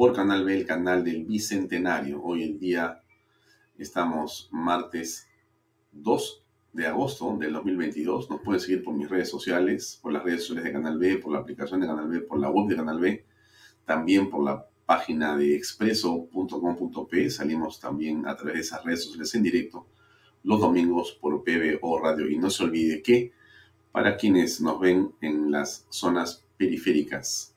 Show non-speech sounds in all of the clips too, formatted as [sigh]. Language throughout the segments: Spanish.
por Canal B, el canal del Bicentenario. Hoy en día estamos martes 2 de agosto del 2022. Nos pueden seguir por mis redes sociales, por las redes sociales de Canal B, por la aplicación de Canal B, por la web de Canal B, también por la página de expreso.com.p. Salimos también a través de esas redes sociales en directo los domingos por PBO Radio. Y no se olvide que para quienes nos ven en las zonas periféricas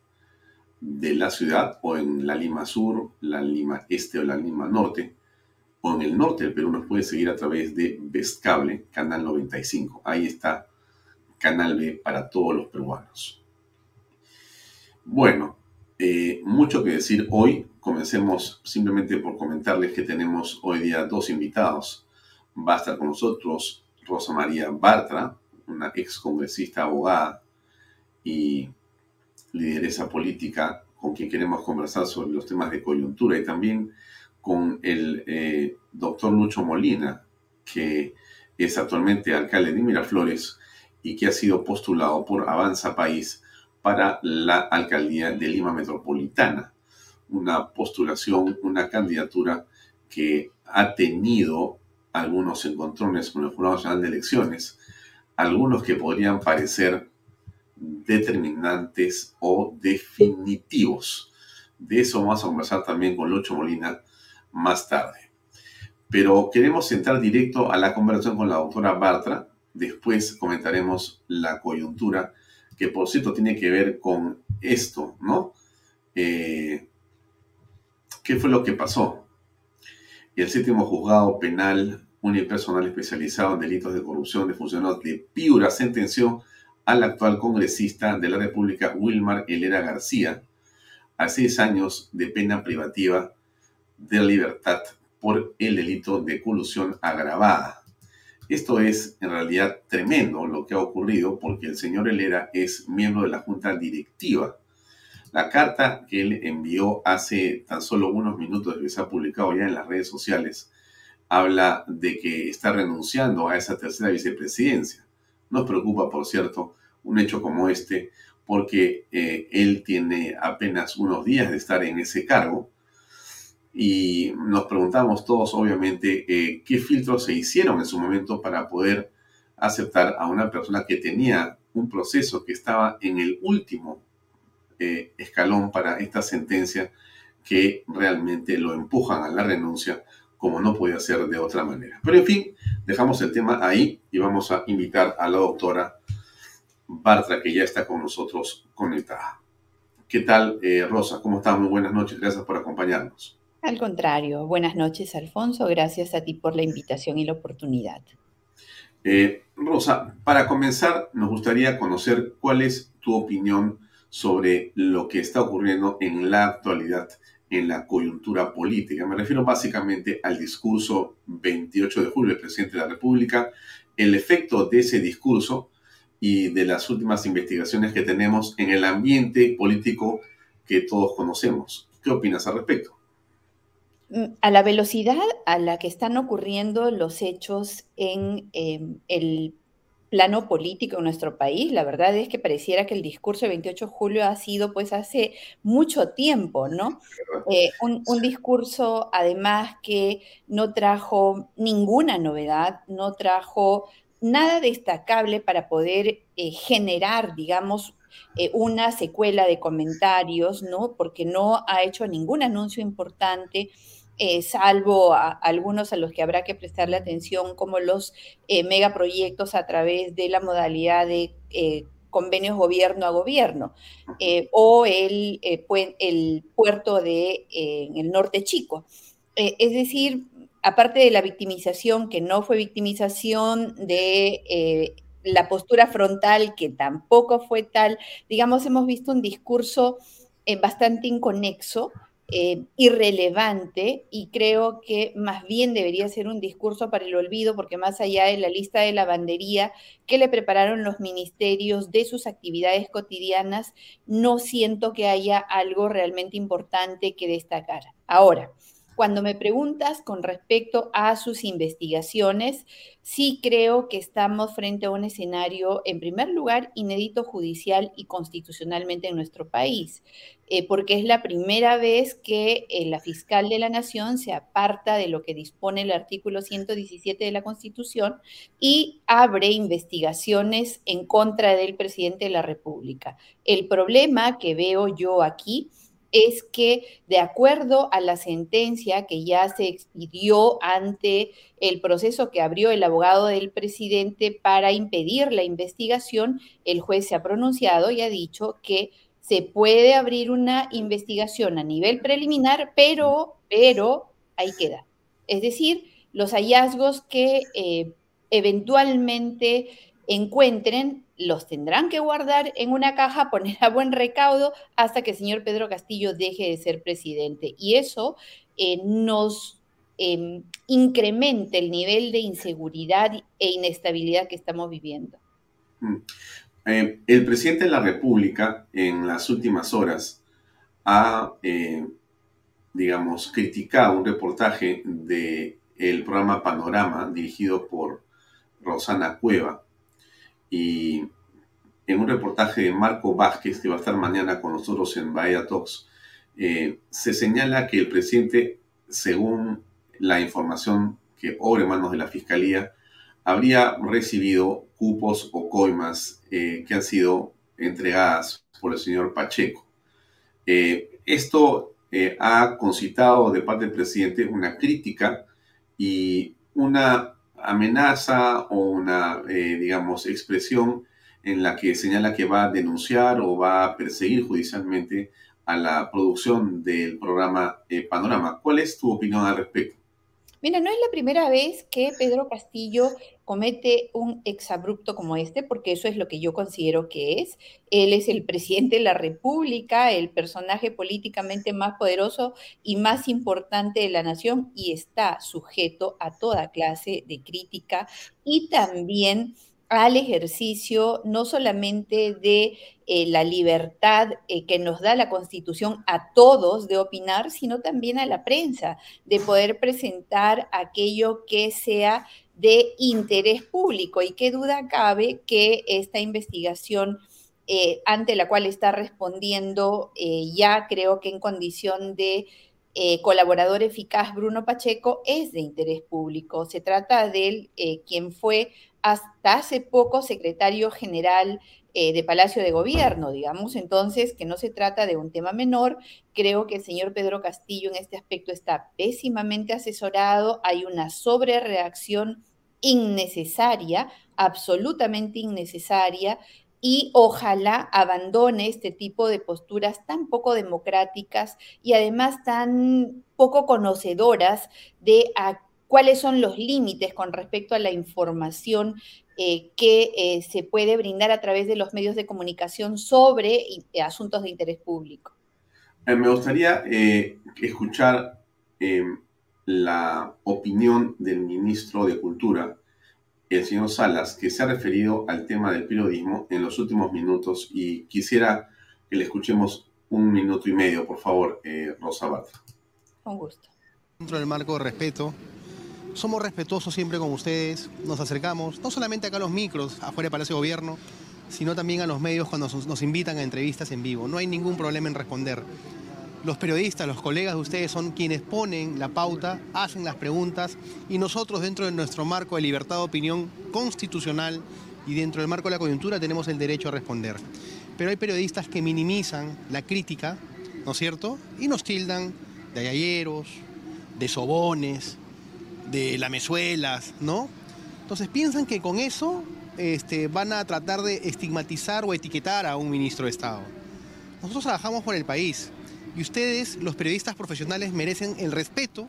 de la ciudad o en la Lima Sur, la Lima Este o la Lima Norte, o en el norte del Perú nos puede seguir a través de Cable, Canal 95. Ahí está Canal B para todos los peruanos. Bueno, eh, mucho que decir hoy. Comencemos simplemente por comentarles que tenemos hoy día dos invitados. Va a estar con nosotros Rosa María Bartra, una ex congresista abogada y lideresa política con quien queremos conversar sobre los temas de coyuntura y también con el eh, doctor Lucho Molina, que es actualmente alcalde de Miraflores y que ha sido postulado por Avanza País para la alcaldía de Lima Metropolitana. Una postulación, una candidatura que ha tenido algunos encontrones con el Jurado Nacional de Elecciones, algunos que podrían parecer determinantes o definitivos. De eso vamos a conversar también con Lucho Molina más tarde. Pero queremos entrar directo a la conversación con la doctora Bartra. Después comentaremos la coyuntura, que por cierto tiene que ver con esto, ¿no? Eh, ¿Qué fue lo que pasó? El séptimo juzgado penal unipersonal especializado en delitos de corrupción de funcionarios de Piura sentenció al actual congresista de la República, Wilmar Helera García, a seis años de pena privativa de libertad por el delito de colusión agravada. Esto es en realidad tremendo lo que ha ocurrido porque el señor Helera es miembro de la junta directiva. La carta que él envió hace tan solo unos minutos que se ha publicado ya en las redes sociales habla de que está renunciando a esa tercera vicepresidencia. Nos preocupa, por cierto, un hecho como este, porque eh, él tiene apenas unos días de estar en ese cargo. Y nos preguntamos todos, obviamente, eh, qué filtros se hicieron en su momento para poder aceptar a una persona que tenía un proceso que estaba en el último eh, escalón para esta sentencia que realmente lo empujan a la renuncia como no podía ser de otra manera. Pero en fin, dejamos el tema ahí y vamos a invitar a la doctora Bartra, que ya está con nosotros conectada. ¿Qué tal, eh, Rosa? ¿Cómo estás? Muy buenas noches. Gracias por acompañarnos. Al contrario, buenas noches, Alfonso. Gracias a ti por la invitación y la oportunidad. Eh, Rosa, para comenzar, nos gustaría conocer cuál es tu opinión sobre lo que está ocurriendo en la actualidad en la coyuntura política. Me refiero básicamente al discurso 28 de julio del presidente de la República, el efecto de ese discurso y de las últimas investigaciones que tenemos en el ambiente político que todos conocemos. ¿Qué opinas al respecto? A la velocidad a la que están ocurriendo los hechos en em, el plano político en nuestro país, la verdad es que pareciera que el discurso del 28 de julio ha sido pues hace mucho tiempo, ¿no? Eh, un, discurso además que no trajo ninguna novedad, no trajo nada destacable para poder eh, generar, digamos, eh, una secuela de comentarios, ¿no? Porque no ha hecho ningún anuncio importante eh, salvo a, algunos a los que habrá que prestarle atención, como los eh, megaproyectos a través de la modalidad de eh, convenios gobierno a gobierno, o el, el puerto de el norte chico. es decir, aparte de la victimización, que no fue victimización de la postura frontal, que tampoco fue tal, digamos, hemos visto un discurso bastante inconexo, eh, irrelevante y creo que más bien debería ser un discurso para el olvido porque más allá de la lista de lavandería que le prepararon los ministerios de sus actividades cotidianas, no siento que haya algo realmente importante que destacar. Ahora, cuando me preguntas con respecto a sus investigaciones, sí creo que estamos frente a un escenario, en primer lugar, inédito judicial y constitucionalmente en nuestro país, eh, porque es la primera vez que eh, la fiscal de la Nación se aparta de lo que dispone el artículo 117 de la Constitución y abre investigaciones en contra del presidente de la República. El problema que veo yo aquí es que de acuerdo a la sentencia que ya se expidió ante el proceso que abrió el abogado del presidente para impedir la investigación, el juez se ha pronunciado y ha dicho que se puede abrir una investigación a nivel preliminar, pero, pero ahí queda. Es decir, los hallazgos que eh, eventualmente encuentren los tendrán que guardar en una caja, [laughs] poner a buen recaudo hasta que el señor Pedro Castillo deje de ser presidente. Y eso eh, nos eh, incrementa el nivel de inseguridad e inestabilidad que estamos viviendo. Mm. Eh, el presidente de la República en las últimas horas ha, digamos, criticado un reportaje del el programa Panorama dirigido por Rosana Cueva, y en un reportaje de Marco Vázquez, que va a estar mañana con nosotros en Bahía Talks, eh, se señala que el presidente, según la información que obra manos de la Fiscalía, habría recibido cupos o coimas eh, que han sido entregadas por el señor Pacheco. Eh, esto ha concitado de parte del presidente una crítica y una amenaza o una, eh, digamos, expresión en la que señala que va a denunciar o va a perseguir judicialmente a la producción del programa eh, Panorama. ¿Cuál es tu opinión al respecto? Mira, no es la primera vez que Pedro Castillo comete un exabrupto como este, porque eso es lo que yo considero que es. Él es el presidente de la República, el personaje políticamente más poderoso y más importante de la nación y está sujeto a toda clase de crítica y también al ejercicio no solamente de eh, la libertad eh, que nos da la Constitución a todos de opinar, sino también a la prensa, de poder presentar aquello que sea de interés público. Y qué duda cabe que esta investigación eh, ante la cual está respondiendo ya creo que en condición de colaborador eficaz Bruno Pacheco es de interés público. Se trata de quien fue hasta hace poco secretario general eh, de Palacio de Gobierno, digamos. Entonces, que no se trata de un tema menor. Creo que el señor Pedro Castillo en este aspecto está pésimamente asesorado. Hay una sobrereacción innecesaria, absolutamente innecesaria, y ojalá abandone este tipo de posturas tan poco democráticas y además tan poco conocedoras de cuáles son los límites con respecto a la información eh, que eh, se puede brindar a través de los medios de comunicación sobre eh, asuntos de interés público. me gustaría escuchar em, la opinión del ministro de Cultura, el señor Salas, que se ha referido al tema del periodismo en los últimos minutos y quisiera que le escuchemos un minuto y medio, por favor, eh, Rosa Bartra. Con gusto. Dentro del marco de respeto, somos respetuosos siempre con ustedes, nos acercamos, no solamente acá a los micros, afuera del Palacio de Gobierno, sino también a los medios cuando nos invitan a entrevistas en vivo. No hay ningún problema en responder. Los periodistas, los colegas de ustedes son quienes ponen la pauta, hacen las preguntas y nosotros dentro de nuestro marco de libertad de opinión constitucional y dentro del marco de la coyuntura tenemos el derecho a responder. Pero hay periodistas que minimizan la crítica, ¿no es cierto? Y nos tildan de ayayeros, de sobones, de lamezuelas, ¿no? Entonces piensan que con eso este, van a tratar de estigmatizar o etiquetar a un ministro de Estado. Nosotros trabajamos por el país y ustedes, los periodistas profesionales, merecen el respeto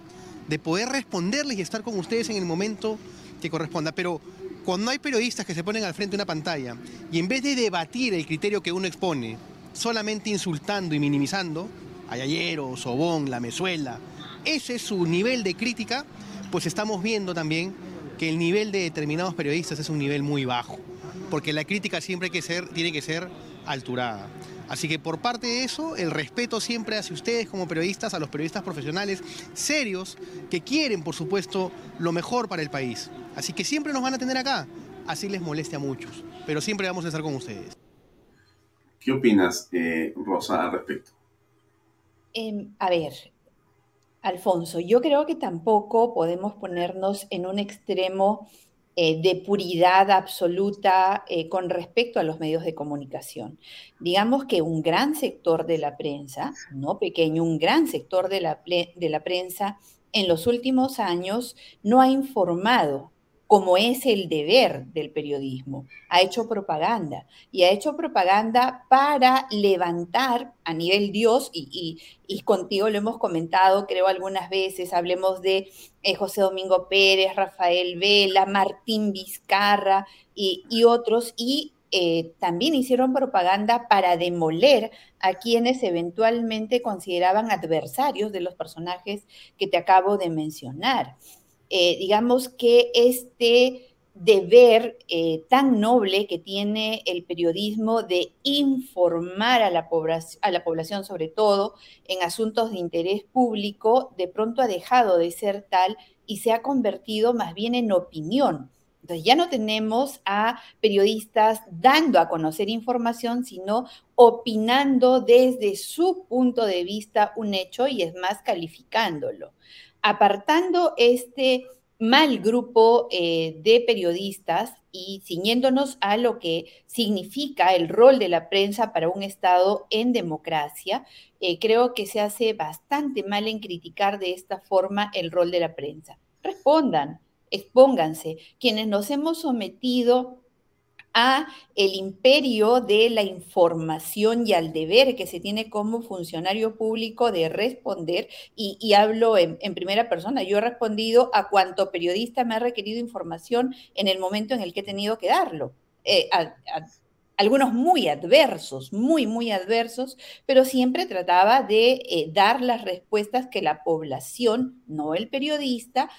de poder responderles y estar con ustedes en el momento que corresponda. Pero cuando hay periodistas que se ponen al frente de una pantalla y en vez de debatir el criterio que uno expone, solamente insultando y minimizando, Ayayero, Sobón, La Mezuela, ese es su nivel de crítica, pues estamos viendo también que el nivel de determinados periodistas es un nivel muy bajo, porque la crítica siempre que ser, tiene que ser alturada. Así que por parte de eso, el respeto siempre hacia ustedes como periodistas, a los periodistas profesionales serios que quieren, por supuesto, lo mejor para el país. Así que siempre nos van a tener acá, así les moleste a muchos, pero siempre vamos a estar con ustedes. ¿Qué opinas, eh, Rosa, al respecto? Em, a ver, Alfonso, yo creo que tampoco podemos ponernos en un extremo eh, de puridad absoluta eh, con respecto a los medios de comunicación. Digamos que un gran sector de la prensa, no pequeño, un gran sector de la, de la prensa en los últimos años no ha informado como es el deber del periodismo. Ha hecho propaganda y ha hecho propaganda para levantar a nivel Dios, y, contigo lo hemos comentado, creo algunas veces, hablemos de eh, José Domingo Pérez, Rafael Vela, Martín Vizcarra y, otros, y eh, también hicieron propaganda para demoler a quienes eventualmente consideraban adversarios de los personajes que te acabo de mencionar. Eh, digamos que este deber eh, tan noble que tiene el periodismo de informar a la, a la población, sobre todo en asuntos de interés público, de pronto ha dejado de ser tal y se ha convertido más bien en opinión. Entonces ya no tenemos a periodistas dando a conocer información, sino opinando desde su punto de vista un hecho y es más calificándolo apartando este mal grupo eh, de periodistas y ciñéndonos a lo que significa el rol de la prensa para un Estado en democracia, eh, creo que se hace bastante mal en criticar de esta forma el rol de la prensa. Respondan, expónganse. Quienes nos hemos sometido a el imperio de la información y al deber que se tiene como funcionario público de responder, y, hablo en, primera persona, yo he respondido a cuanto periodista me ha requerido información en el momento en el que he tenido que darlo. Eh, algunos muy adversos, muy, muy adversos, pero siempre trataba de eh, dar las respuestas que la población, no el periodista,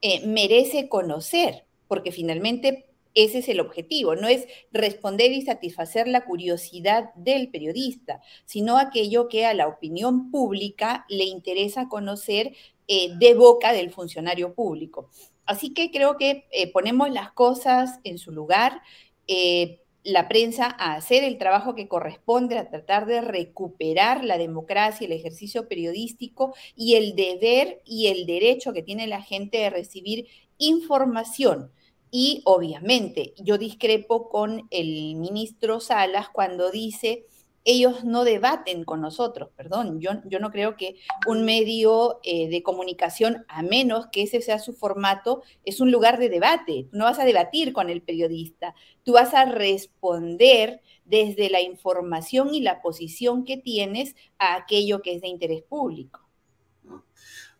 eh, merece conocer, porque finalmente ese es el objetivo, no es responder y satisfacer la curiosidad del periodista, sino aquello que a la opinión pública le interesa conocer eh, de boca del funcionario público. Así que creo que eh, ponemos las cosas en su lugar. Eh, la prensa a hacer el trabajo que corresponde, a tratar de recuperar la democracia, el ejercicio periodístico y el deber y el derecho que tiene la gente de recibir información y obviamente yo discrepo con el ministro Salas cuando dice, ellos no debaten con nosotros, perdón, yo, yo no creo que un medio eh, de comunicación, a menos que ese sea su formato, es un lugar de debate. No vas a debatir con el periodista, tú vas a responder desde la información y la posición que tienes a aquello que es de interés público.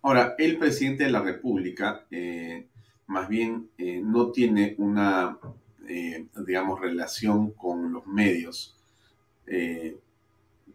Ahora, el presidente de la República... Eh más bien eh, no tiene una, eh, digamos, relación con los medios eh,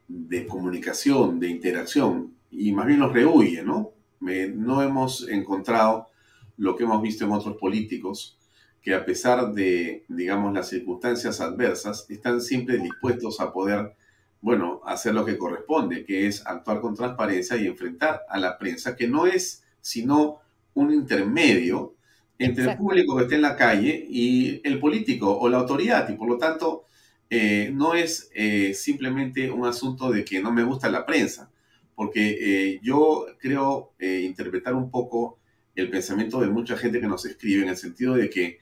de comunicación, de interacción, y más bien los rehuye, ¿no? no hemos encontrado lo que hemos visto en otros políticos, que a pesar de, digamos, las circunstancias adversas, están siempre dispuestos a poder bueno, hacer lo que corresponde, que es actuar con transparencia y enfrentar a la prensa, que no es sino un intermedio entre el público que está en la calle y el político o la autoridad, y por lo tanto eh, no es eh, simplemente un asunto de que no me gusta la prensa, porque eh, yo creo interpretar un poco el pensamiento de mucha gente que nos escribe en el sentido de que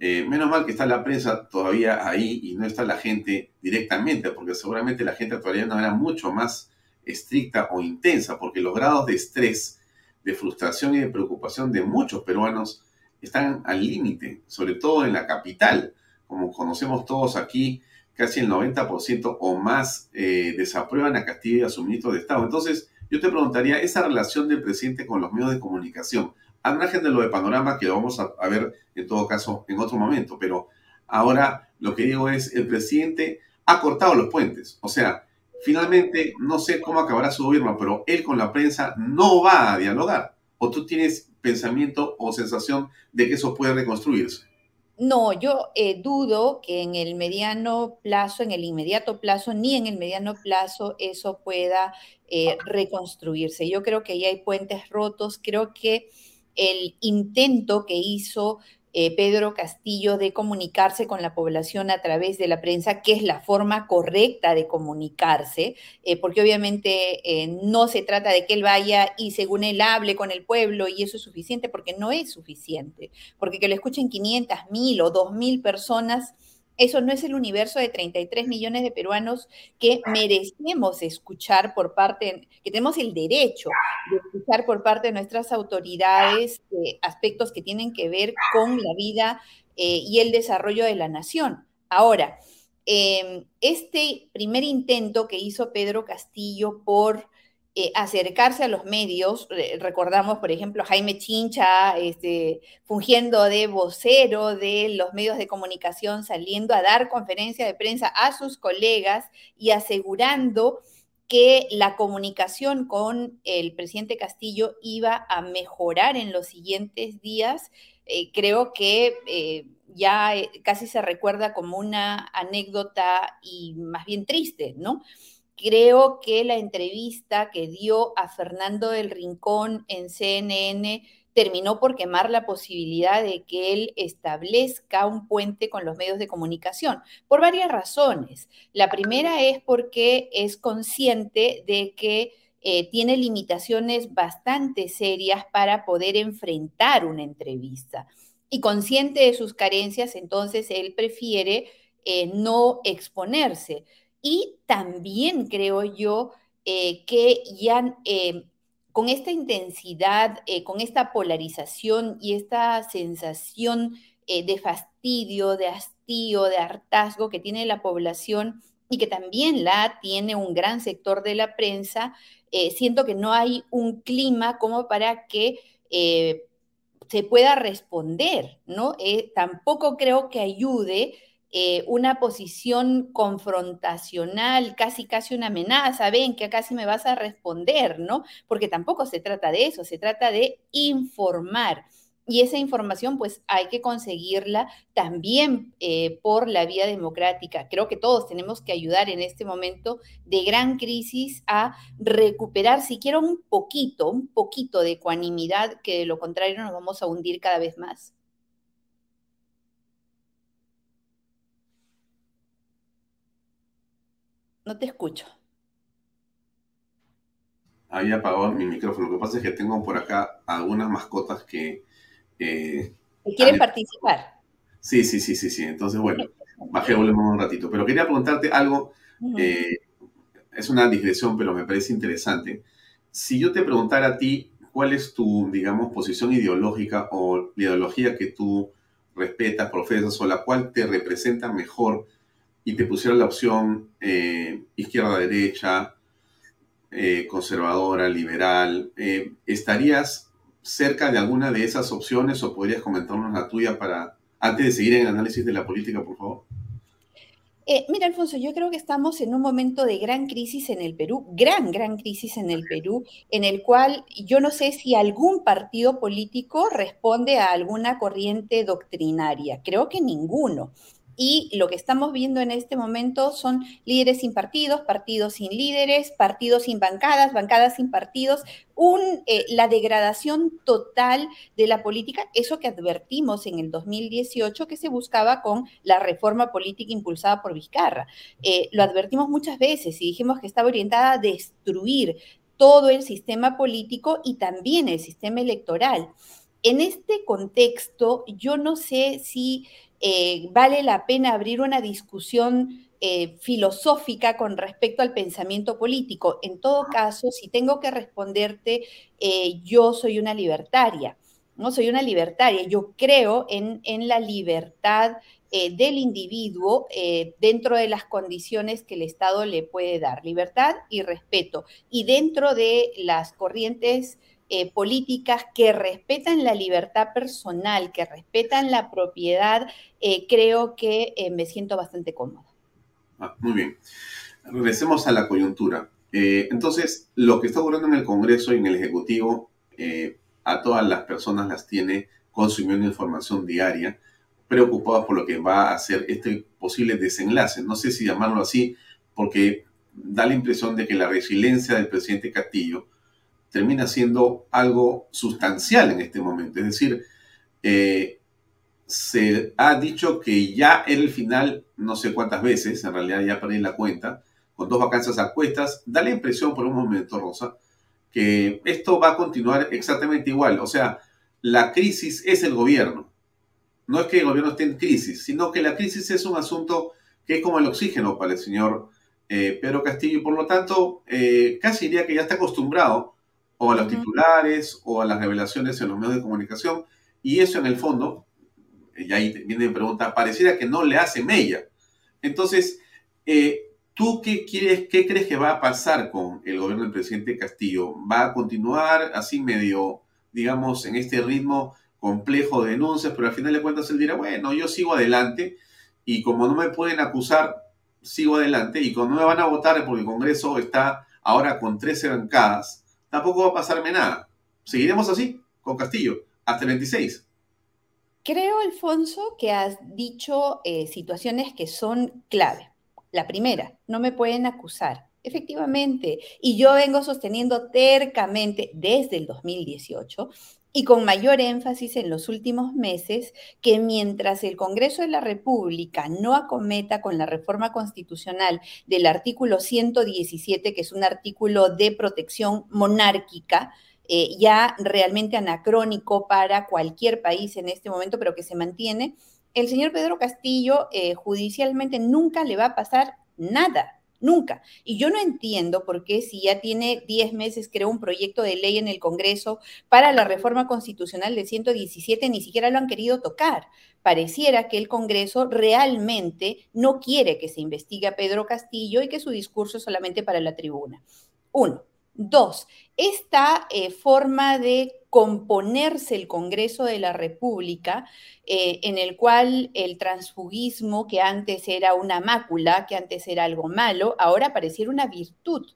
menos mal que está la prensa todavía ahí y no está la gente directamente, porque seguramente la gente todavía no era mucho más estricta o intensa, porque los grados de estrés, de frustración y de preocupación de muchos peruanos están al límite, sobre todo en la capital. Como conocemos todos aquí, casi el 90% o más eh, desaprueban a Castillo y a su ministro de Estado. Entonces, yo te preguntaría, esa relación del presidente con los medios de comunicación, al margen de lo de panorama que lo vamos a, a ver en todo caso en otro momento, pero ahora lo que digo es, el presidente ha cortado los puentes, o sea, finalmente no sé cómo acabará su gobierno, pero él con la prensa no va a dialogar. ¿O tú tienes pensamiento o sensación de que eso puede reconstruirse? No, yo eh, dudo que en el mediano plazo, en el inmediato plazo, ni en el mediano plazo eso pueda eh, reconstruirse. Yo creo que ya hay puentes rotos, creo que el intento que hizo eh, Pedro Castillo de comunicarse con la población a través de la prensa, que es la forma correcta de comunicarse, eh, porque obviamente eh, no se trata de que él vaya y según él hable con el pueblo y eso es suficiente, porque no es suficiente, porque que lo escuchen 500 mil o 2 mil personas eso no es el universo de 33 millones de peruanos que merecemos escuchar por parte, que tenemos el derecho de escuchar por parte de nuestras autoridades eh, aspectos que tienen que ver con la vida eh, y el desarrollo de la nación. Ahora, em, este primer intento que hizo Pedro Castillo por eh, acercarse a los medios. recordamos, por ejemplo, Jaime Chincha este, fungiendo de vocero de los medios de comunicación, saliendo a dar conferencia de prensa a sus colegas y asegurando que la comunicación con el presidente Castillo iba a mejorar en los siguientes días. Eh, creo que eh, ya casi se recuerda como una anécdota y más bien triste, ¿no? Creo que la entrevista que dio a Fernando del Rincón en CNN terminó por quemar la posibilidad de que él establezca un puente con los medios de comunicación, por varias razones. La primera es porque es consciente de que eh, tiene limitaciones bastante serias para poder enfrentar una entrevista. Y consciente de sus carencias, entonces él prefiere eh, no exponerse. Y también creo yo eh, que ya eh, con esta intensidad, eh, con esta polarización y esta sensación de fastidio, de hastío, de hartazgo que tiene la población y que también la tiene un gran sector de la prensa, siento que no hay un clima como para que se pueda responder, ¿no? tampoco creo que ayude eh, una posición confrontacional, casi casi una amenaza, ven que casi me vas a responder, ¿no? Porque tampoco se trata de eso, se trata de informar. Y esa información pues hay que conseguirla también eh, por la vía democrática. Creo que todos tenemos que ayudar en este momento de gran crisis a recuperar siquiera un poquito, un poquito de ecuanimidad, que de lo contrario nos vamos a hundir cada vez más. No te escucho. Había apagado mi micrófono. Lo que pasa es que tengo por acá algunas mascotas que... Eh, quieren participar. Sí, sí, sí, sí, sí. Entonces, bueno, bajé volvemos un ratito. Pero quería preguntarte algo. Eh, es una digresión, pero me parece interesante. Si yo te preguntara a ti cuál es tu, digamos, posición ideológica o la ideología que tú respetas, profesas o la cual te representa mejor y te pusieron la opción eh, izquierda-derecha, eh, conservadora, liberal, eh, ¿estarías cerca de alguna de esas opciones o podrías comentarnos la tuya para, antes de seguir en el análisis de la política, por favor? mira, Alfonso, yo creo que estamos en un momento de gran crisis en el Perú, gran, gran crisis en el Perú, en el cual yo no sé si algún partido político responde a alguna corriente doctrinaria. Creo que ninguno. Y lo que estamos viendo en este momento son líderes sin partidos, partidos sin líderes, partidos sin bancadas, bancadas sin partidos, eh, la degradación total de la política, eso que advertimos en el 2018 que se buscaba con la reforma política impulsada por Vizcarra. Eh, lo advertimos muchas veces y dijimos que estaba orientada a destruir todo el sistema político y también el sistema electoral. En este contexto, yo no sé si eh, vale la pena abrir una discusión eh, filosófica con respecto al pensamiento político. En todo caso, si tengo que responderte, eh, yo soy una libertaria, ¿no? Soy una libertaria. Yo creo en, en la libertad del individuo dentro de las condiciones que el Estado le puede dar, libertad y respeto. Y dentro de las corrientes eh, políticas que respetan la libertad personal, que respetan la propiedad, eh, creo que eh, me siento bastante cómoda. Ah, muy bien. Regresemos a la coyuntura. entonces, lo que está ocurriendo en el Congreso y en el Ejecutivo, a todas las personas las tiene consumiendo información diaria, preocupadas por lo que va a ser este posible desenlace. No sé si llamarlo así, porque da la impresión de que la resiliencia del presidente Castillo termina siendo algo sustancial en este momento. Es decir, eh, se ha dicho que ya era el final, no sé cuántas veces, en realidad ya perdí la cuenta, con dos vacancias a cuestas, da la impresión por un momento, Rosa, que esto va a continuar exactamente igual. O sea, la crisis es el gobierno. No es que el gobierno esté en crisis, sino que la crisis es un asunto que es como el oxígeno para el señor eh, Pedro Castillo y por lo tanto eh, casi diría que ya está acostumbrado o a los titulares o a las revelaciones en los medios de comunicación. Y eso en el fondo, y ahí viene mi pregunta, pareciera que no le hace mella. Entonces, eh, ¿tú qué, quieres, qué crees que va a pasar con el gobierno del presidente Castillo? ¿Va a continuar así medio, digamos, en este ritmo complejo de denuncias, pero al final de cuentas él dirá, bueno, yo sigo adelante y como no me pueden acusar, sigo adelante y como no me van a votar porque el Congreso está ahora con 13 bancadas, tampoco va a pasarme nada. Seguiremos así con Castillo hasta el 26. Creo, Alfonso, que has dicho eh, situaciones que son clave. La primera, no me pueden acusar. Efectivamente, y yo vengo sosteniendo tercamente desde el 2018 y con mayor énfasis en los últimos meses que mientras el Congreso de la República no acometa con la reforma constitucional del artículo 117, que es un artículo de protección monárquica, eh, ya realmente anacrónico para cualquier país en este momento, pero que se mantiene, el señor Pedro Castillo eh, judicialmente nunca le va a pasar nada. Nunca. Y yo no entiendo por qué si ya tiene 10 meses creó un proyecto de ley en el Congreso para la reforma constitucional de 117, ni siquiera lo han querido tocar. Pareciera que el Congreso realmente no quiere que se investigue a Pedro Castillo y que su discurso es solamente para la tribuna. Uno. Dos, esta eh, forma de componerse el Congreso de la República, eh, en el cual el transfugismo, que antes era una mácula, que antes era algo malo, ahora pareciera una virtud.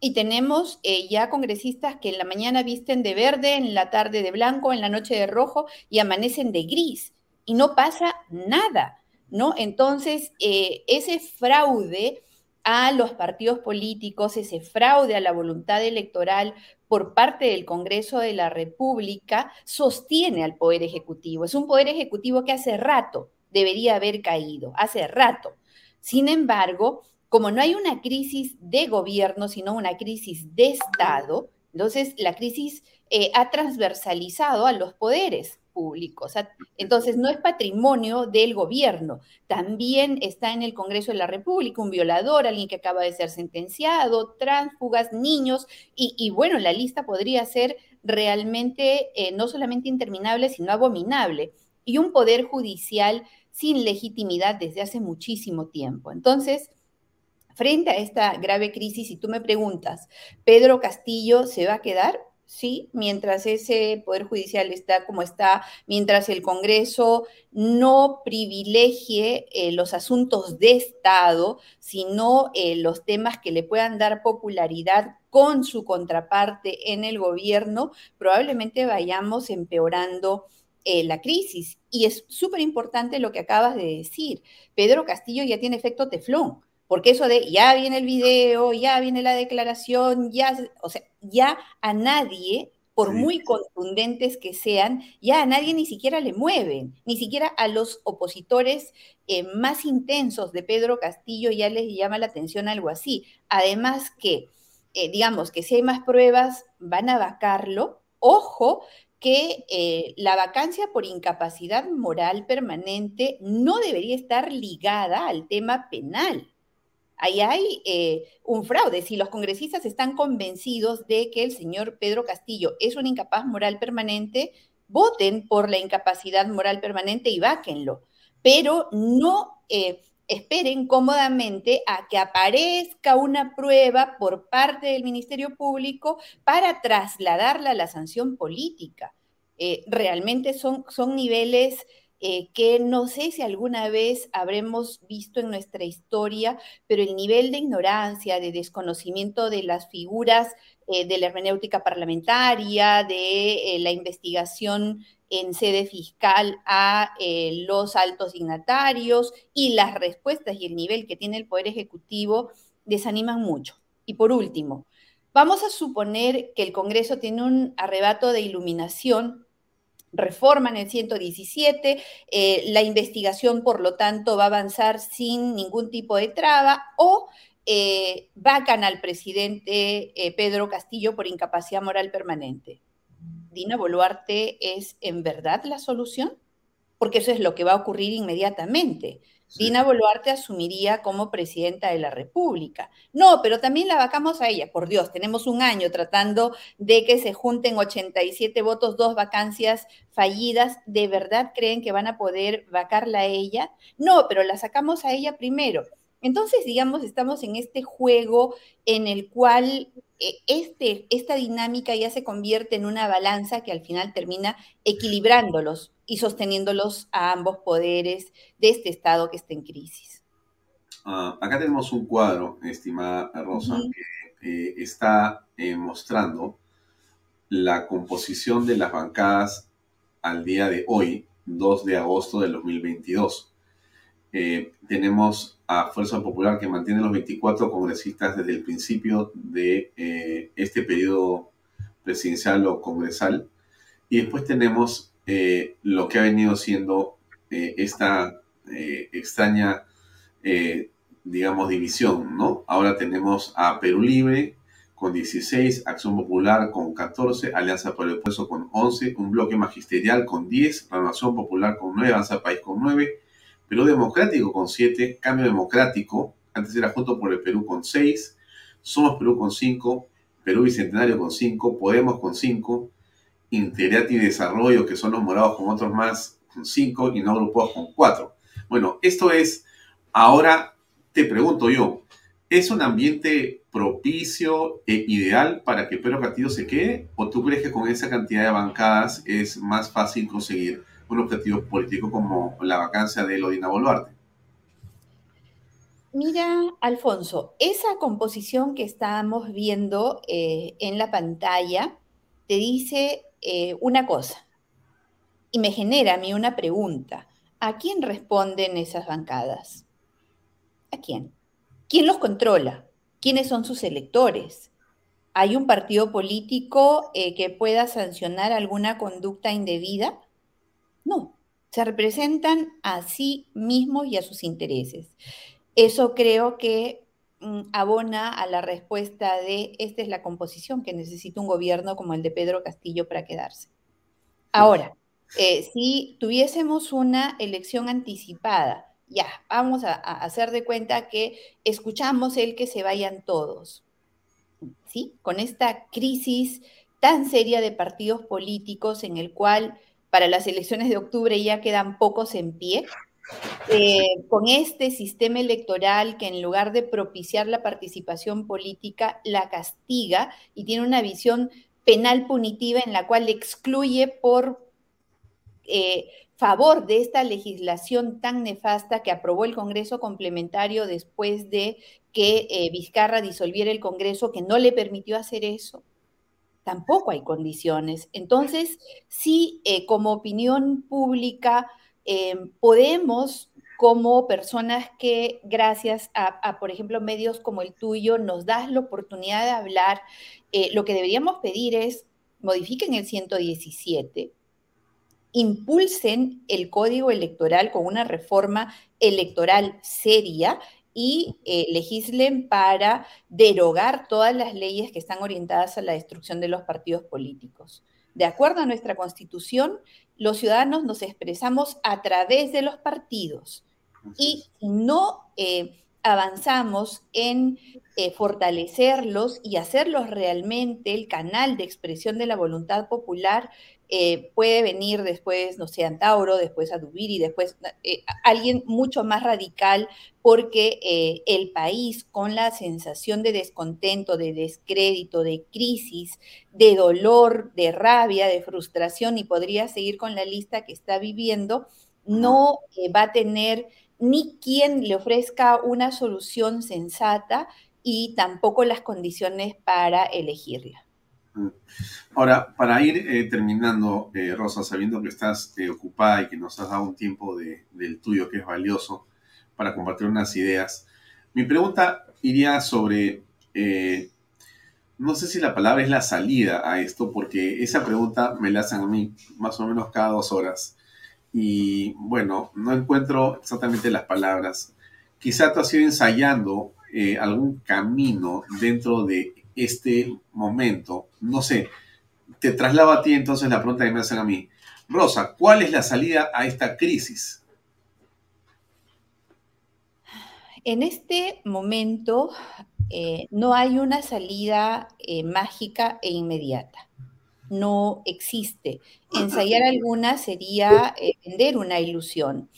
Y tenemos eh, ya congresistas que en la mañana visten de verde, en la tarde de blanco, en la noche de rojo y amanecen de gris. Y no pasa nada, ¿no? Entonces, ese fraude a los partidos políticos, ese fraude a la voluntad electoral por parte del Congreso de la República, sostiene al Poder Ejecutivo. Es un Poder Ejecutivo que hace rato debería haber caído, hace rato. Sin embargo, como no hay una crisis de gobierno, sino una crisis de Estado, entonces la crisis eh, ha transversalizado a los poderes públicos. Entonces, no es patrimonio del gobierno. También está en el Congreso de la República un violador, alguien que acaba de ser sentenciado, tránsfugas, niños, y, bueno, la lista podría ser realmente eh, no solamente interminable, sino abominable. Y un poder judicial sin legitimidad desde hace muchísimo tiempo. Entonces, frente a esta grave crisis, si tú me preguntas, ¿Pedro Castillo se va a quedar? ¿Sí? Mientras ese Poder Judicial está como está, mientras el Congreso no privilegie eh, los asuntos de Estado, sino eh, los temas que le puedan dar popularidad con su contraparte en el gobierno, probablemente vayamos empeorando eh, la crisis. Y es súper importante lo que acabas de decir. Pedro Castillo ya tiene efecto teflón, porque eso de ya viene el video, ya viene la declaración, ya, o sea, ya a nadie por muy contundentes que sean, ya a nadie ni siquiera le mueven, ni siquiera a los opositores eh, más intensos de Pedro Castillo ya les llama la atención algo así. Además que, eh, digamos, que si hay más pruebas, van a vacarlo. Ojo que eh, la vacancia por incapacidad moral permanente no debería estar ligada al tema penal ahí hay eh, un fraude. Si los congresistas están convencidos de que el señor Pedro Castillo es un incapaz moral permanente, voten por la incapacidad moral permanente y váquenlo. Pero no eh, esperen cómodamente a que aparezca una prueba por parte del Ministerio Público para trasladarla a la sanción política. Eh, realmente son, son niveles eh, que no sé si alguna vez habremos visto en nuestra historia, pero el nivel de ignorancia, de desconocimiento de las figuras eh, de la hermenéutica parlamentaria, de eh, la investigación en sede fiscal a los altos dignatarios y las respuestas y el nivel que tiene el Poder Ejecutivo desaniman mucho. Y por último, vamos a suponer que el Congreso tiene un arrebato de iluminación reforma en el 117, eh, la investigación, por lo tanto, va a avanzar sin ningún tipo de traba o eh, vacan al presidente eh, Pedro Castillo por incapacidad moral permanente. ¿Dina Boluarte es en verdad la solución? Porque eso es lo que va a ocurrir inmediatamente. Dina Boluarte asumiría como presidenta de la República. No, pero también la vacamos a ella. Por Dios, tenemos un año tratando de que se junten 87 votos, dos vacancias fallidas. ¿De verdad creen que van a poder vacarla a ella? No, pero la sacamos a ella primero. Entonces, digamos, estamos en este juego en el cual eh, este, esta dinámica ya se convierte en una balanza que al final termina equilibrándolos y sosteniéndolos a ambos poderes de este Estado que está en crisis. Ah, acá tenemos un cuadro, estimada Rosa, que eh, está eh, mostrando la composición de las bancadas al día de hoy, 2 de agosto del 2022. Eh, tenemos a Fuerza Popular que mantiene los 24 congresistas desde el principio de este periodo presidencial o congresal. Y después tenemos eh, lo que ha venido siendo eh, esta eh, extraña, digamos, división, ¿no? Ahora tenemos a Perú Libre con 16, Acción Popular con 14, Alianza por el Puesto con 11, un bloque magisterial con 10, Renovación Popular con 9, Avanza País con 9, Perú Democrático con 7, Cambio Democrático, antes era Junto por el Perú con 6, Somos Perú con 5, Perú Bicentenario con 5, Podemos con 5, Integridad y Desarrollo, que son los morados con otros más, con cinco, y no agrupados con cuatro. Bueno, esto es, ahora te pregunto yo, ¿es un ambiente propicio e ideal para que Pedro Castillo se quede? ¿O tú crees que con esa cantidad de bancadas es más fácil conseguir un objetivo político como la vacancia de Lodina Boluarte? Mira, Alfonso, esa composición que estamos viendo eh, en la pantalla te dice eh, una cosa y me genera a mí una pregunta. ¿A quién responden esas bancadas? ¿A quién? ¿Quién los controla? ¿Quiénes son sus electores? ¿Hay un partido político eh, que pueda sancionar alguna conducta indebida? No, se representan a sí mismos y a sus intereses. Eso creo que mm, abona a la respuesta de esta es la composición que necesita un gobierno como el de Pedro Castillo para quedarse. Ahora, eh, si tuviésemos una elección anticipada, ya, vamos a, hacer de cuenta que escuchamos el que se vayan todos, ¿sí? Con esta crisis tan seria de partidos políticos en el cual para las elecciones de octubre ya quedan pocos en pie, eh, con este sistema electoral que en lugar de propiciar la participación política, la castiga y tiene una visión penal punitiva en la cual excluye por eh, favor de esta legislación tan nefasta que aprobó el Congreso complementario después de que eh, Vizcarra disolviera el Congreso, que no le permitió hacer eso. Tampoco hay condiciones. Entonces, sí, eh, como opinión pública, eh, podemos como personas que gracias a, por ejemplo, medios como el tuyo, nos das la oportunidad de hablar, eh, lo que deberíamos pedir es modifiquen el 117, impulsen el código electoral con una reforma electoral seria y eh, legislen para derogar todas las leyes que están orientadas a la destrucción de los partidos políticos. De acuerdo a nuestra constitución, los ciudadanos nos expresamos a través de los partidos y no eh, avanzamos en eh, fortalecerlos y hacerlos realmente el canal de expresión de la voluntad popular, eh, puede venir después, no sé, Antauro, después Adubiri, después alguien mucho más radical, porque el país con la sensación de descontento, de descrédito, de crisis, de dolor, de rabia, de frustración, y podría seguir con la lista que está viviendo, no va a tener ni quien le ofrezca una solución sensata y tampoco las condiciones para elegirla. Ahora, para ir eh, terminando, eh, Rosa, sabiendo que estás eh, ocupada y que nos has dado un tiempo del tuyo que es valioso para compartir unas ideas, mi pregunta iría sobre, no sé si la palabra es la salida a esto, porque esa pregunta me la hacen a mí más o menos cada dos horas y bueno, no encuentro exactamente las palabras. Quizá tú has ido ensayando eh, algún camino dentro de este momento. No sé, te traslado a ti entonces la pregunta que me hacen a mí. Rosa, ¿cuál es la salida a esta crisis? En este momento eh, no hay una salida eh, mágica e inmediata no existe. Ensayar alguna sería eh, vender una ilusión.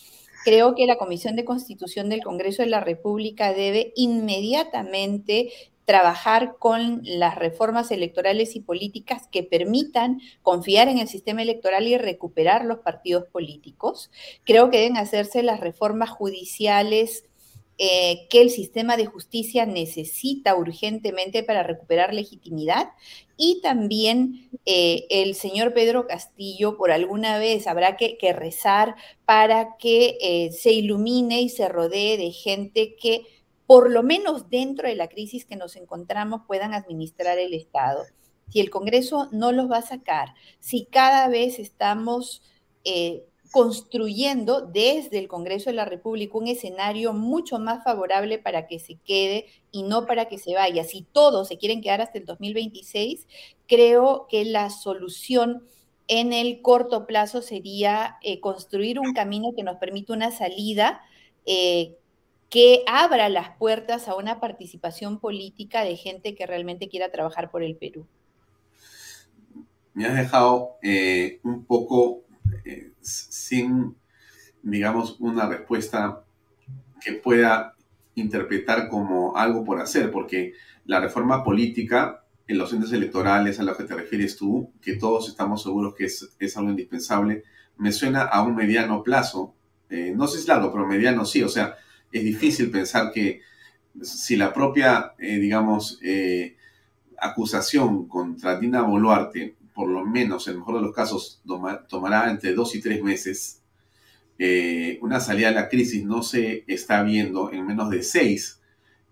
Creo que la Comisión de Constitución del Congreso de la República debe inmediatamente trabajar con las reformas electorales y políticas que permitan confiar en el sistema electoral y recuperar los partidos políticos. Creo que deben hacerse las reformas judiciales eh, que el sistema de justicia necesita urgentemente para recuperar legitimidad y también eh, el señor Pedro Castillo por alguna vez habrá que, rezar para que eh, se ilumine y se rodee de gente que por lo menos dentro de la crisis que nos encontramos puedan administrar el Estado. Si el Congreso no los va a sacar, si cada vez estamos construyendo desde el Congreso de la República un escenario mucho más favorable para que se quede y no para que se vaya. Si todos se quieren quedar hasta el 2026, creo que la solución en el corto plazo sería eh, construir un camino que nos permita una salida eh, que abra las puertas a una participación política de gente que realmente quiera trabajar por el Perú. Me has dejado eh, un poco sin, digamos, una respuesta que pueda interpretar como algo por hacer, porque la reforma política en los entes electorales a los que te refieres tú, que todos estamos seguros que es, algo indispensable, me suena a un mediano plazo. Eh, no sé si es largo, pero mediano sí. O sea, es difícil pensar que si la propia, eh, digamos, eh, acusación contra Dina Boluarte por lo menos, en el mejor de los casos, tomará entre dos y tres meses. Eh, una salida de la crisis no se está viendo en menos de seis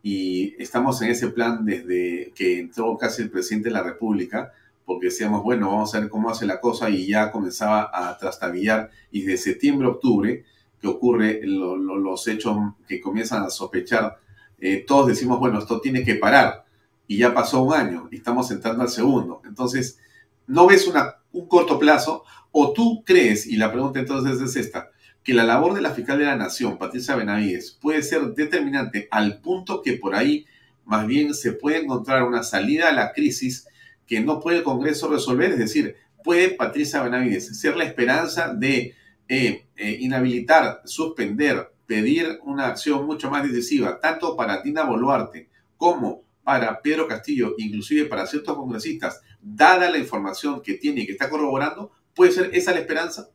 y estamos en ese plan desde que entró casi el presidente de la República, porque decíamos, bueno, vamos a ver cómo hace la cosa y ya comenzaba a trastabillar y de septiembre a octubre, que ocurre los hechos que comienzan a sospechar, eh, todos decimos, bueno, esto tiene que parar y ya pasó un año y estamos entrando al segundo. Entonces, no ves un corto plazo o tú crees, y la pregunta entonces es esta, que la labor de la fiscal de la Nación, Patricia Benavides, puede ser determinante al punto que por ahí más bien se puede encontrar una salida a la crisis que no puede el Congreso resolver, es decir, puede Patricia Benavides ser la esperanza de eh, eh, inhabilitar, suspender, pedir una acción mucho más decisiva, tanto para Tina Boluarte como para Pedro Castillo, inclusive para ciertos congresistas, dada la información que tiene y que está corroborando, ¿puede ser esa la esperanza?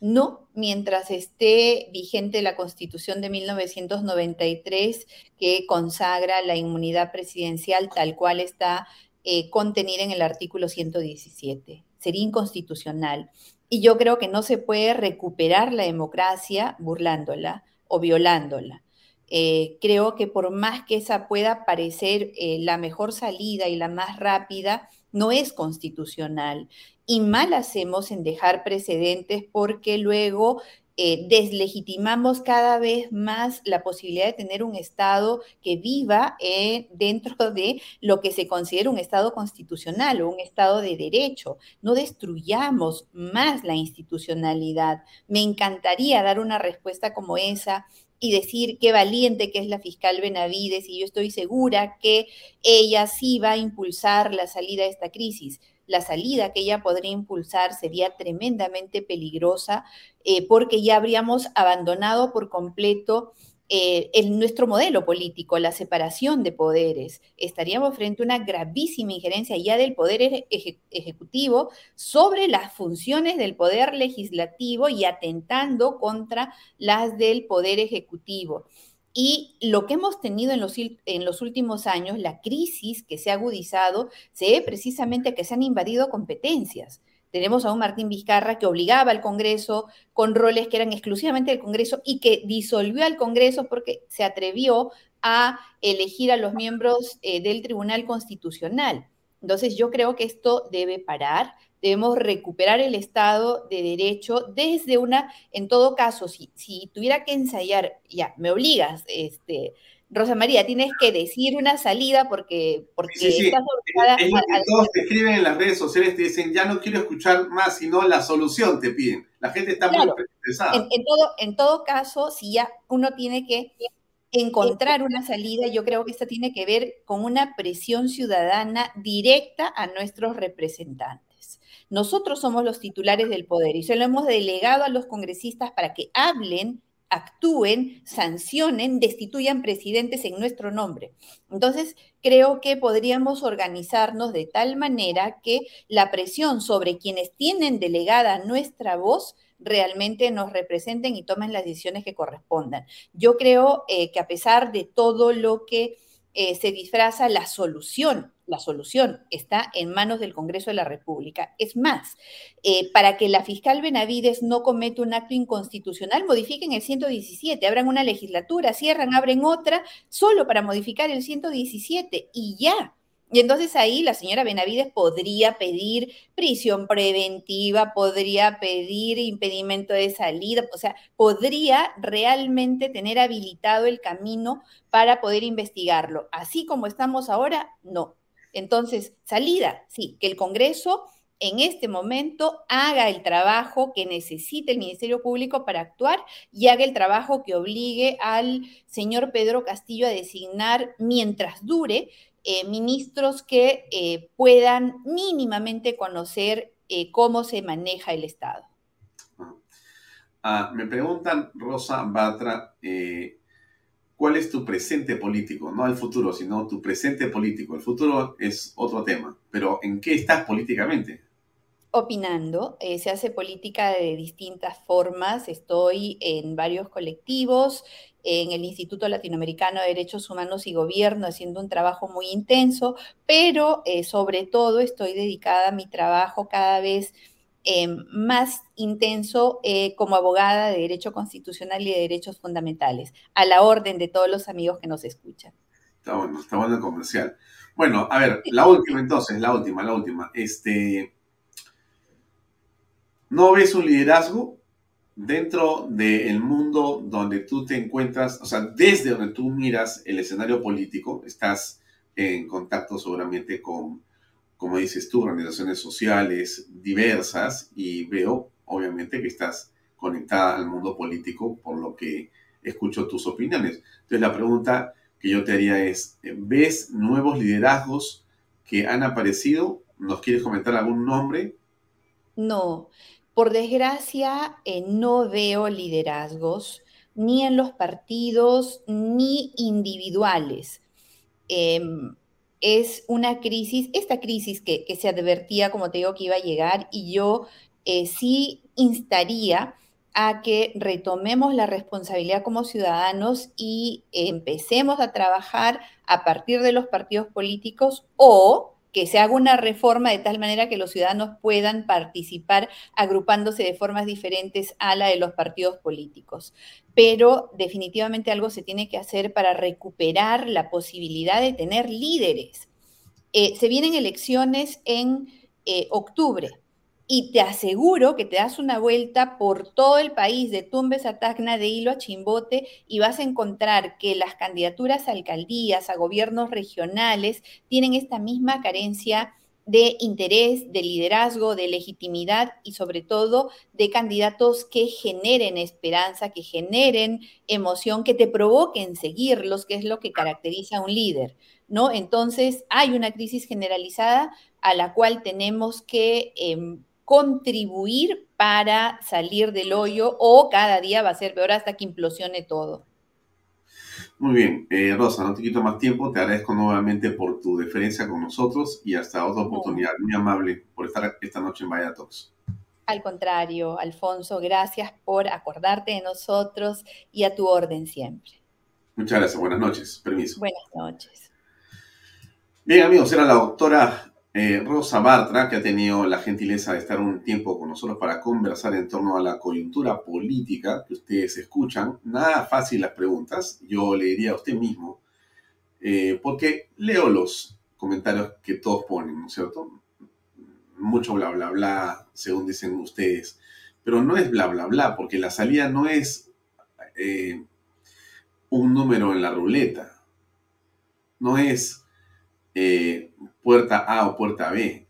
No, mientras esté vigente la Constitución de 1993 que consagra la inmunidad presidencial tal cual está eh, contenida en el artículo 117. Sería inconstitucional. Y yo creo que no se puede recuperar la democracia burlándola o violándola. Eh, creo que por más que esa pueda parecer eh, la mejor salida y la más rápida, no es constitucional. Y mal hacemos en dejar precedentes porque luego eh, deslegitimamos cada vez más la posibilidad de tener un Estado que viva dentro [laughs] de lo que se considera un Estado constitucional o un Estado de derecho. No destruyamos más la institucionalidad. Me encantaría dar una respuesta como esa y decir qué valiente que es la fiscal Benavides y yo estoy segura que ella sí va a impulsar la salida de esta crisis. La salida que ella podría impulsar sería tremendamente peligrosa eh, porque ya habríamos abandonado por completo eh, en nuestro modelo político, la separación de poderes. Estaríamos frente a una gravísima injerencia ya del poder ejecutivo sobre las funciones del poder legislativo y atentando contra las del poder ejecutivo. Y lo que hemos tenido en los, en los últimos años, la crisis que se ha agudizado, se ve precisamente que se han invadido competencias. Tenemos a un Martín Vizcarra que obligaba al Congreso con roles que eran exclusivamente del Congreso y que disolvió al Congreso porque se atrevió a elegir a los miembros eh, del Tribunal Constitucional. Entonces yo creo que esto debe parar, debemos recuperar el Estado de Derecho desde una, en todo caso, si, si tuviera que ensayar, ya, me obligas, este, Rosa María, tienes que decir una salida porque, porque estás obligada Todos te escriben en las redes sociales, te dicen, ya no quiero escuchar más, sino la solución te piden. La gente está muy interesada. En, todo, en todo caso, si ya uno tiene que encontrar una salida, yo creo que esto tiene que ver con una presión ciudadana directa a nuestros representantes. Nosotros somos los titulares del poder y se lo hemos delegado a los congresistas para que hablen actúen, sancionen, destituyan presidentes en nuestro nombre. Entonces, creo que podríamos organizarnos de tal manera que la presión sobre quienes tienen delegada nuestra voz realmente nos representen y tomen las decisiones que correspondan. Yo creo eh, que a pesar de todo lo que eh, se disfraza la solución. La solución está en manos del Congreso de la República. Es más, eh, para que la fiscal Benavides no cometa un acto inconstitucional, modifiquen el 117, abran una legislatura, cierran, abren otra, solo para modificar el 117 y ya. Y entonces ahí la señora Benavides podría pedir prisión preventiva, podría pedir impedimento de salida, o sea, podría realmente tener habilitado el camino para poder investigarlo. Así como estamos ahora, no. Entonces, salida, sí, que el Congreso en este momento haga el trabajo que necesite el Ministerio Público para actuar y haga el trabajo que obligue al señor Pedro Castillo a designar mientras dure eh, ministros que eh, puedan mínimamente conocer eh, cómo se maneja el Estado. Ah, me preguntan, Rosa Batra, ¿cuál es tu presente político? No el futuro, sino tu presente político. El futuro es otro tema, pero ¿en qué estás políticamente? opinando, eh, se hace política de distintas formas, estoy en varios colectivos, en el Instituto Latinoamericano de Derechos Humanos y Gobierno haciendo un trabajo muy intenso, pero eh, sobre todo estoy dedicada a mi trabajo cada vez eh, más intenso como abogada de Derecho Constitucional y de Derechos Fundamentales, a la orden de todos los amigos que nos escuchan. Está bueno, está bueno el comercial. Bueno, a ver, la última entonces, la última, la última. Este, ¿No ves un liderazgo dentro del mundo donde tú te encuentras, o sea, desde donde tú miras el escenario político, estás en contacto seguramente con, como dices tú, organizaciones sociales diversas y veo, obviamente, que estás conectada al mundo político por lo que escucho tus opiniones. Entonces la pregunta que yo te haría es, ¿ves nuevos liderazgos que han aparecido? ¿Nos quieres comentar algún nombre? No, por desgracia, eh, no veo liderazgos ni en los partidos ni individuales. Em, es una crisis, esta crisis que, se advertía, como te digo, que iba a llegar y yo eh, sí instaría a que retomemos la responsabilidad como ciudadanos y empecemos a trabajar a partir de los partidos políticos o que se haga una reforma de tal manera que los ciudadanos puedan participar agrupándose de formas diferentes a la de los partidos políticos. Pero definitivamente algo se tiene que hacer para recuperar la posibilidad de tener líderes. Eh, se vienen elecciones en eh, octubre y te aseguro que te das una vuelta por todo el país, de Tumbes a Tacna, de Hilo a Chimbote, y vas a encontrar que las candidaturas a alcaldías, a gobiernos regionales, tienen esta misma carencia de interés, de liderazgo, de legitimidad y sobre todo de candidatos que generen esperanza, que generen emoción, que te provoquen seguirlos, que es lo que caracteriza a un líder, ¿no? Entonces hay una crisis generalizada a la cual tenemos que em, contribuir para salir del hoyo o cada día va a ser peor hasta que implosione todo. Muy bien, eh, Rosa, no te quito más tiempo, te agradezco nuevamente por tu deferencia con nosotros y hasta otra oportunidad. Muy amable por estar esta noche en Vaya Talks. Al contrario, Alfonso, gracias por acordarte de nosotros y a tu orden siempre. Muchas gracias, buenas noches, permiso. Buenas noches. Bien amigos, era la doctora eh, Rosa Bartra, que ha tenido la gentileza de estar un tiempo con nosotros para conversar en torno a la coyuntura política que ustedes escuchan. Nada fácil las preguntas, yo le diría a usted mismo, eh, porque leo los comentarios que todos ponen, ¿no es cierto? Mucho bla, bla, bla, según dicen ustedes, pero no es bla, bla, bla, porque la salida no es eh, un número en la ruleta, no es puerta A o puerta B.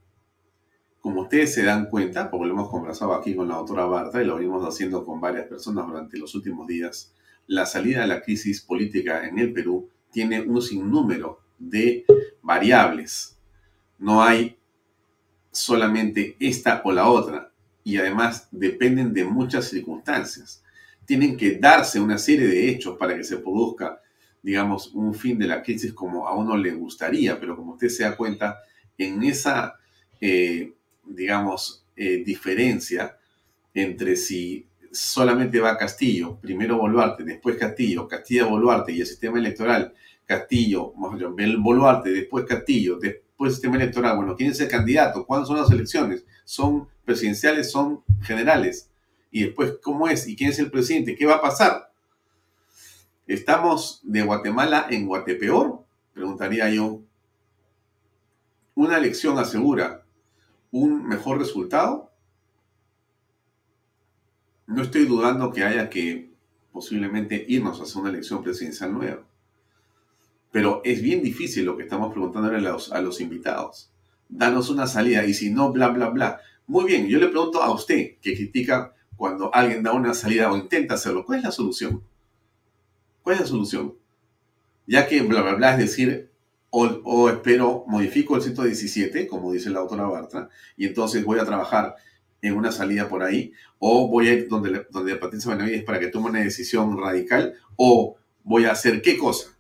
Como ustedes se dan cuenta, porque lo hemos conversado aquí con la doctora Barta y lo venimos haciendo con varias personas durante los últimos días, la salida de la crisis política en el Perú tiene un sinnúmero de variables. No hay solamente esta o la otra. Y además dependen de muchas circunstancias. Tienen que darse una serie de hechos para que se produzca digamos, un fin de la crisis como a uno le gustaría, pero como usted se da cuenta, en esa, eh, digamos, eh, diferencia entre si solamente va Castillo, primero Boluarte, después Castillo, Castillo Boluarte y el sistema electoral, Castillo, Boluarte, después Castillo, después sistema electoral, bueno, ¿quién es el candidato? ¿Cuándo son las elecciones? ¿Son presidenciales? ¿Son generales? Y después, ¿cómo es? ¿Y quién es el presidente? ¿Qué va a pasar? ¿Estamos de Guatemala en Guatepeor? Preguntaría yo. ¿Una elección asegura un mejor resultado? No estoy dudando que haya que posiblemente irnos hacia una elección presidencial nueva. Pero es bien difícil lo que estamos preguntándole a los, a los invitados. Danos una salida y si no, bla, bla, bla. Muy bien, yo le pregunto a usted que critica cuando alguien da una salida o intenta hacerlo. ¿Cuál es la solución? ¿Cuál solución? Ya que bla, bla, bla, es decir, o, espero, modifico el 117, como dice la autora Bartra, y entonces voy a trabajar en una salida por ahí, o voy a ir donde, donde Patricia Benavides para que tome una decisión radical, o voy a hacer qué cosa.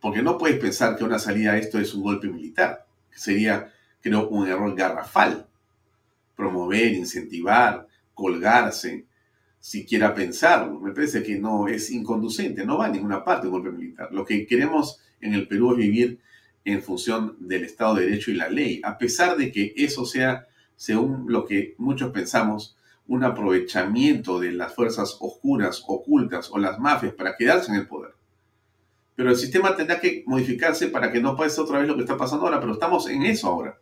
Porque no puedes pensar que una salida a esto es un golpe militar. Sería, creo, un error garrafal. Promover, incentivar, colgarse, siquiera pensarlo. Me parece que no es inconducente, no va a ninguna parte un golpe militar. Lo que queremos en el Perú es vivir en función del Estado de Derecho y la ley, a pesar de que eso sea, según lo que muchos pensamos, un aprovechamiento de las fuerzas oscuras, ocultas o las mafias para quedarse en el poder. Pero el sistema tendrá que modificarse para que no pase otra vez lo que está pasando ahora, pero estamos en eso ahora.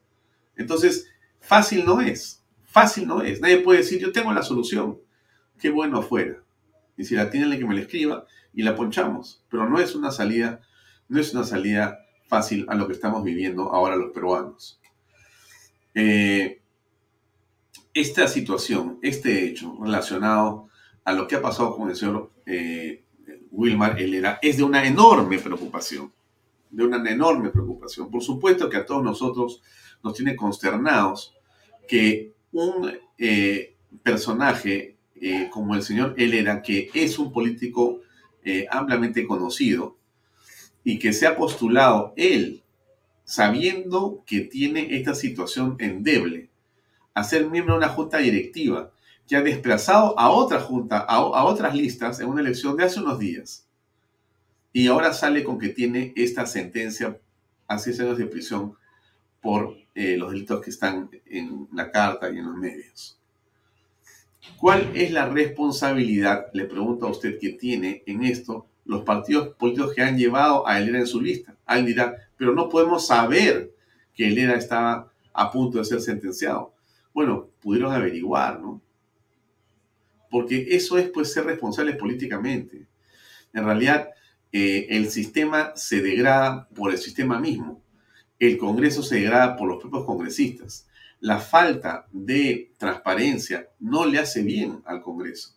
Entonces, fácil no es, fácil no es. Nadie puede decir, yo tengo la solución qué bueno fuera. Y si la tiene, que me la escriba y la ponchamos. Pero no es una salida, no es una salida fácil a lo que estamos viviendo ahora los peruanos. Eh, esta situación, este hecho relacionado a lo que ha pasado con el señor eh, Wilmar Helera es de una enorme preocupación, de una enorme preocupación. Por supuesto que a todos nosotros nos tiene consternados que un eh, personaje eh, como el señor Helera, que es un político eh, ampliamente conocido y que se ha postulado él, sabiendo que tiene esta situación endeble, a ser miembro de una junta directiva que ha desplazado a otra junta, a, otras listas en una elección de hace unos días. Y ahora sale con que tiene esta sentencia a seis años de prisión por eh, los delitos que están en la carta y en los medios. ¿Cuál es la responsabilidad, le pregunto a usted, que tiene en esto los partidos políticos que han llevado a Elena en su lista? Alguien dirá, pero no podemos saber que Elena estaba a punto de ser sentenciado. Bueno, pudieron averiguar, ¿no? Porque eso es pues ser responsables políticamente. En realidad, eh, el sistema se degrada por el sistema mismo. El Congreso se degrada por los propios congresistas. La falta de transparencia no le hace bien al Congreso.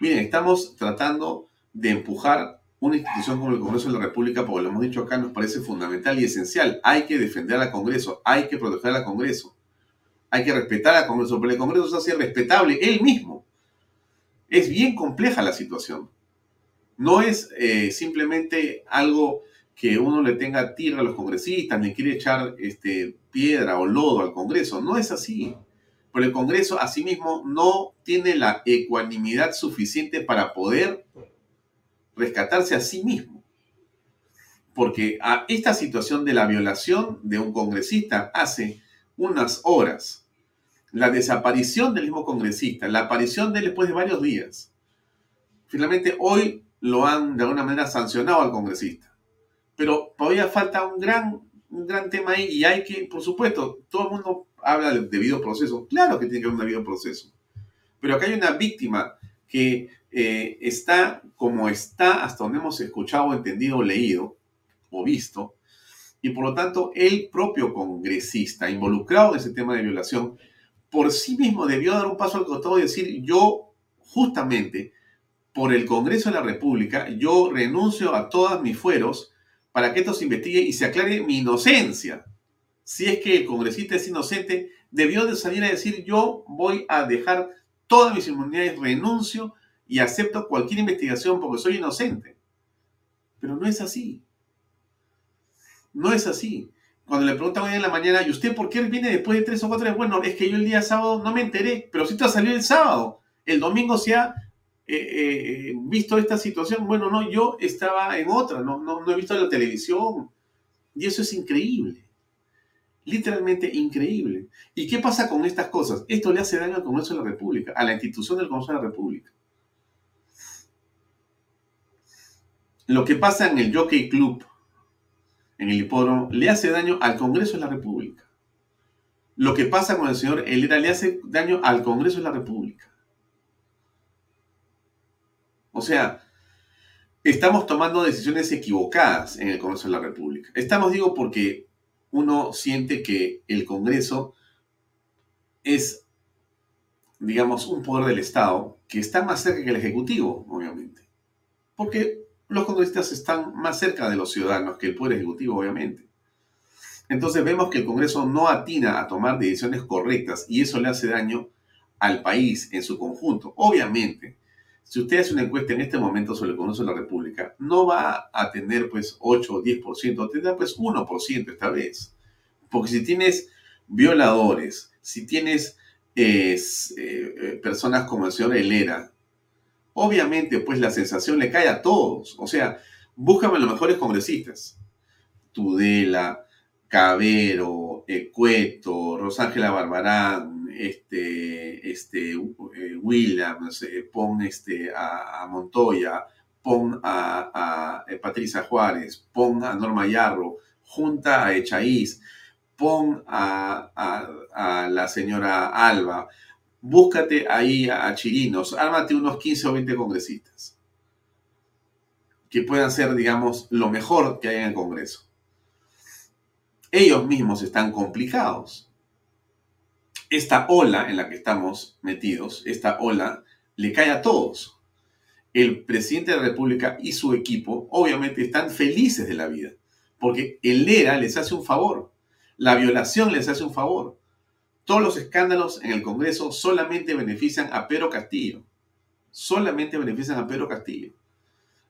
Miren, estamos tratando de empujar una institución como el Congreso de la República, porque lo hemos dicho acá, nos parece fundamental y esencial. Hay que defender al Congreso, hay que proteger al Congreso, hay que respetar al Congreso, pero el Congreso se hace respetable él mismo. Es bien compleja la situación. No es eh, simplemente algo que uno le tenga tierra a los congresistas, ni quiere echar este, piedra o lodo al Congreso. No es así. Pero el Congreso asimismo no tiene la ecuanimidad suficiente para poder rescatarse a sí mismo. Porque a esta situación de la violación de un congresista hace unas horas, la desaparición del mismo congresista, la aparición de él después de varios días. Finalmente hoy lo han de alguna manera sancionado al congresista. Pero todavía falta un gran, un gran tema ahí y hay que, por supuesto, todo el mundo habla del debido proceso. Claro que tiene que haber un debido proceso. Pero acá hay una víctima que eh, está como está hasta donde hemos escuchado, entendido, leído o visto. Y por lo tanto, el propio congresista involucrado en ese tema de violación, por sí mismo debió dar un paso al costado y decir, yo justamente por el Congreso de la República, yo renuncio a todos mis fueros para que esto se investigue y se aclare mi inocencia. Si es que el congresista es inocente, debió de salir a decir yo voy a dejar todas mis inmunidades, renuncio y acepto cualquier investigación porque soy inocente. Pero no es así. No es así. Cuando le preguntan hoy en la mañana, ¿y usted por qué viene después de tres o cuatro días? Bueno, es que yo el día sábado no me enteré, pero si te salió el sábado. El domingo se ha eh, eh, visto esta situación, bueno, no, yo estaba en otra, no, no, no he visto la televisión. Y eso es increíble. Literalmente increíble. ¿Y qué pasa con estas cosas? Esto le hace daño al Congreso de la República, a la institución del Congreso de la República. Lo que pasa en el Jockey Club, en el hipódromo, le hace daño al Congreso de la República. Lo que pasa con el señor Elera le hace daño al Congreso de la República. O sea, estamos tomando decisiones equivocadas en el Congreso de la República. Estamos, digo, porque uno siente que el Congreso es, digamos, un poder del Estado que está más cerca que el Ejecutivo, obviamente. Porque los congresistas están más cerca de los ciudadanos que el Poder Ejecutivo, obviamente. Entonces vemos que el Congreso no atina a tomar decisiones correctas y eso le hace daño al país en su conjunto. Obviamente, si usted hace una encuesta en este momento sobre el Congreso de la República, no va a tener pues 8 o 10%, tendrá pues 1% esta vez. Porque si tienes violadores, si tienes eh, eh, personas como el señor Helera, obviamente pues la sensación le cae a todos. O sea, búscame los mejores congresistas. Tudela, Cabero, Ecueto, Rosángela Barbarán, este, este, eh, Williams, eh, pon este, a, Montoya, pon a, eh, Patricia Juárez, pon a Norma Yarro, junta a Echaíz, pon a, la señora Alba, búscate ahí a, Chirinos, ármate unos 15 o 20 congresistas que puedan ser, digamos, lo mejor que hay en el Congreso. Ellos mismos están complicados esta ola en la que estamos metidos, esta ola, le cae a todos. El presidente de la República y su equipo obviamente están felices de la vida, porque el ERA les hace un favor, la violación les hace un favor. Todos los escándalos en el Congreso solamente benefician a Pedro Castillo, solamente benefician a Pedro Castillo.